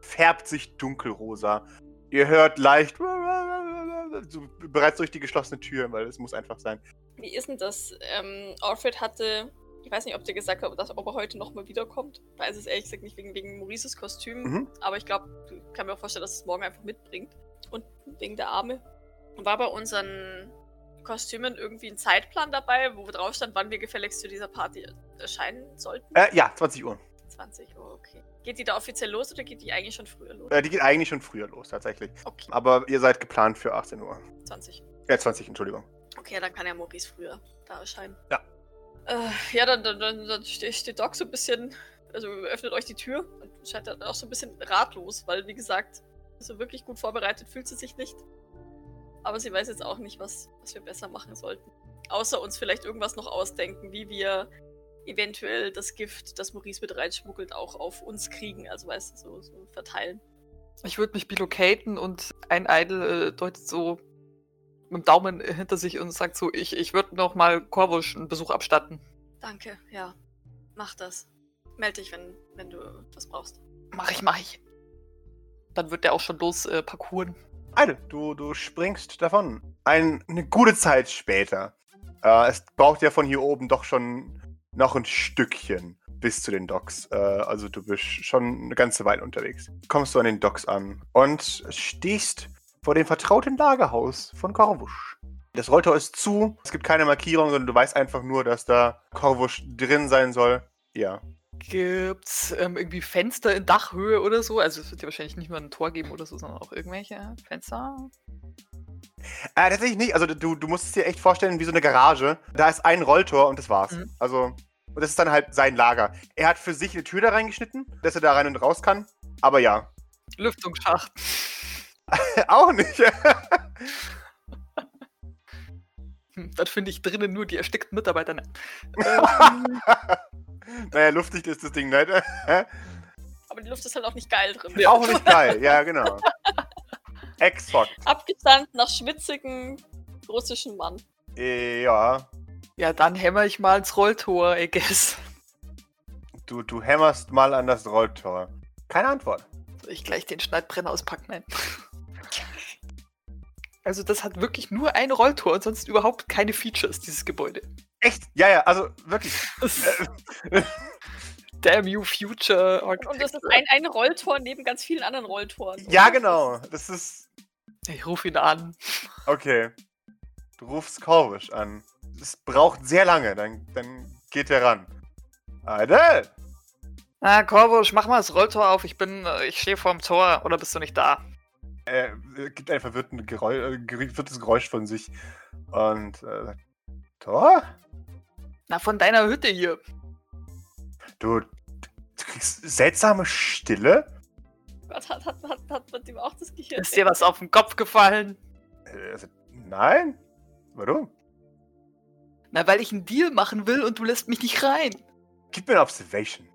färbt sich dunkelrosa. Ihr hört leicht so, bereits durch die geschlossene Tür, weil es muss einfach sein. Wie ist denn das? Ähm, Alfred hatte, ich weiß nicht, ob der gesagt hat, dass, ob er heute nochmal wiederkommt. Ich weiß es ehrlich gesagt nicht wegen, wegen Maurices Kostüm. Mhm. Aber ich glaube, ich kann mir auch vorstellen, dass es morgen einfach mitbringt. Und wegen der Arme. War bei unseren Kostümen irgendwie ein Zeitplan dabei, wo drauf stand, wann wir gefälligst zu dieser Party erscheinen sollten? Äh, ja, 20 Uhr. 20 Uhr, okay. Geht die da offiziell los oder geht die eigentlich schon früher los? Äh, die geht eigentlich schon früher los, tatsächlich. Okay, Aber ihr seid geplant für 18 Uhr. 20. Ja, 20, Entschuldigung. Okay, dann kann ja Maurice früher da erscheinen. Ja. Äh, ja, dann, dann, dann, steht Doc so ein bisschen, also öffnet euch die Tür und scheint dann auch so ein bisschen ratlos, weil, wie gesagt, so wirklich gut vorbereitet fühlt sie sich nicht. Aber sie weiß jetzt auch nicht, was, was wir besser machen sollten. Außer uns vielleicht irgendwas noch ausdenken, wie wir eventuell das Gift, das Maurice mit reinschmuggelt, auch auf uns kriegen. Also, weißt du, so, so verteilen. Ich würde mich bilocaten und ein Idol äh, deutet so mit dem Daumen hinter sich und sagt so, ich, ich würde noch mal Korvusch einen Besuch abstatten. Danke, ja. Mach das. Meld dich, wenn, wenn du was brauchst. Mach ich, mach ich. Dann wird der auch schon los äh, parkouren. Eide, du, du springst davon. Ein, eine gute Zeit später. Äh, es braucht ja von hier oben doch schon noch ein Stückchen bis zu den Docks. Äh, also du bist schon eine ganze Weile unterwegs. Kommst du an den Docks an und stehst vor dem vertrauten Lagerhaus von Korvusch. Das Rolltor ist zu, es gibt keine Markierung, sondern du weißt einfach nur, dass da Korvusch drin sein soll. Ja. Gibt's ähm, irgendwie Fenster in Dachhöhe oder so? Also es wird ja wahrscheinlich nicht nur ein Tor geben oder so, sondern auch irgendwelche Fenster. Äh, tatsächlich nicht. Also du, du musst es dir echt vorstellen wie so eine Garage. Da ist ein Rolltor und das war's. Mhm. Also, und das ist dann halt sein Lager. Er hat für sich eine Tür da reingeschnitten, dass er da rein und raus kann. Aber ja. Lüftungsschacht. Auch nicht. Das finde ich drinnen nur die erstickten Mitarbeiter. Nein. Ähm, naja, luftig ist das Ding nicht. Aber die Luft ist halt auch nicht geil drin. Ja. Auch nicht geil. Ja, genau. Exakt. Abgesandt nach schwitzigen russischen Mann. Ja. ja, dann hämmer ich mal ins Rolltor, I guess. Du, du hämmerst mal an das Rolltor. Keine Antwort. Soll ich gleich den Schneidbrenner auspacken? Nein. Also das hat wirklich nur ein Rolltor und sonst überhaupt keine Features, dieses Gebäude. Echt? Ja, ja, also wirklich. Damn you, Future Und das Architecture. ist ein, ein Rolltor neben ganz vielen anderen Rolltoren. ja, genau. Das ist. Ich rufe ihn an. Okay. Du rufst Korvisch an. Es braucht sehr lange, dann, dann geht er ran. Adel! Ah, Korbusch, mach mal das Rolltor auf. Ich bin, äh, ich stehe vorm Tor. Oder bist du nicht da? Er äh, gibt ein verwirrten Geräusch, äh, ger- verwirrtes Geräusch von sich. Und. Äh, sagt, Tor? Na, von deiner Hütte hier. Du, du kriegst seltsame Stille? Gott, hat, hat, hat, hat mit ihm auch das Gehirn. Ist dir was auf den Kopf gefallen? Äh, also, nein? Warum? Na, weil ich einen Deal machen will und du lässt mich nicht rein. Gib mir eine Observation.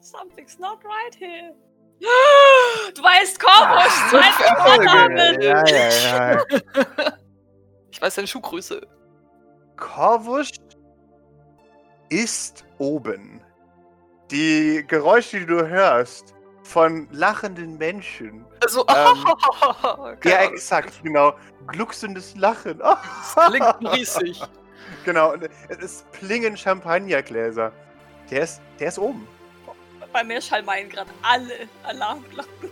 Something's not right here. Du weißt, Korbusch, zweiter Vorname. Ja, ja, ja. Ich weiß deine Schuhgröße. Korvusch ist oben. Die Geräusche, die du hörst von lachenden Menschen. Also, Ähm, keine Ja, Ahnung. exakt, genau. Glucksendes Lachen. Klingt riesig. genau, es ist plingen Champagnergläser. Der ist, der ist oben. Bei mir schallen gerade alle Alarmglocken.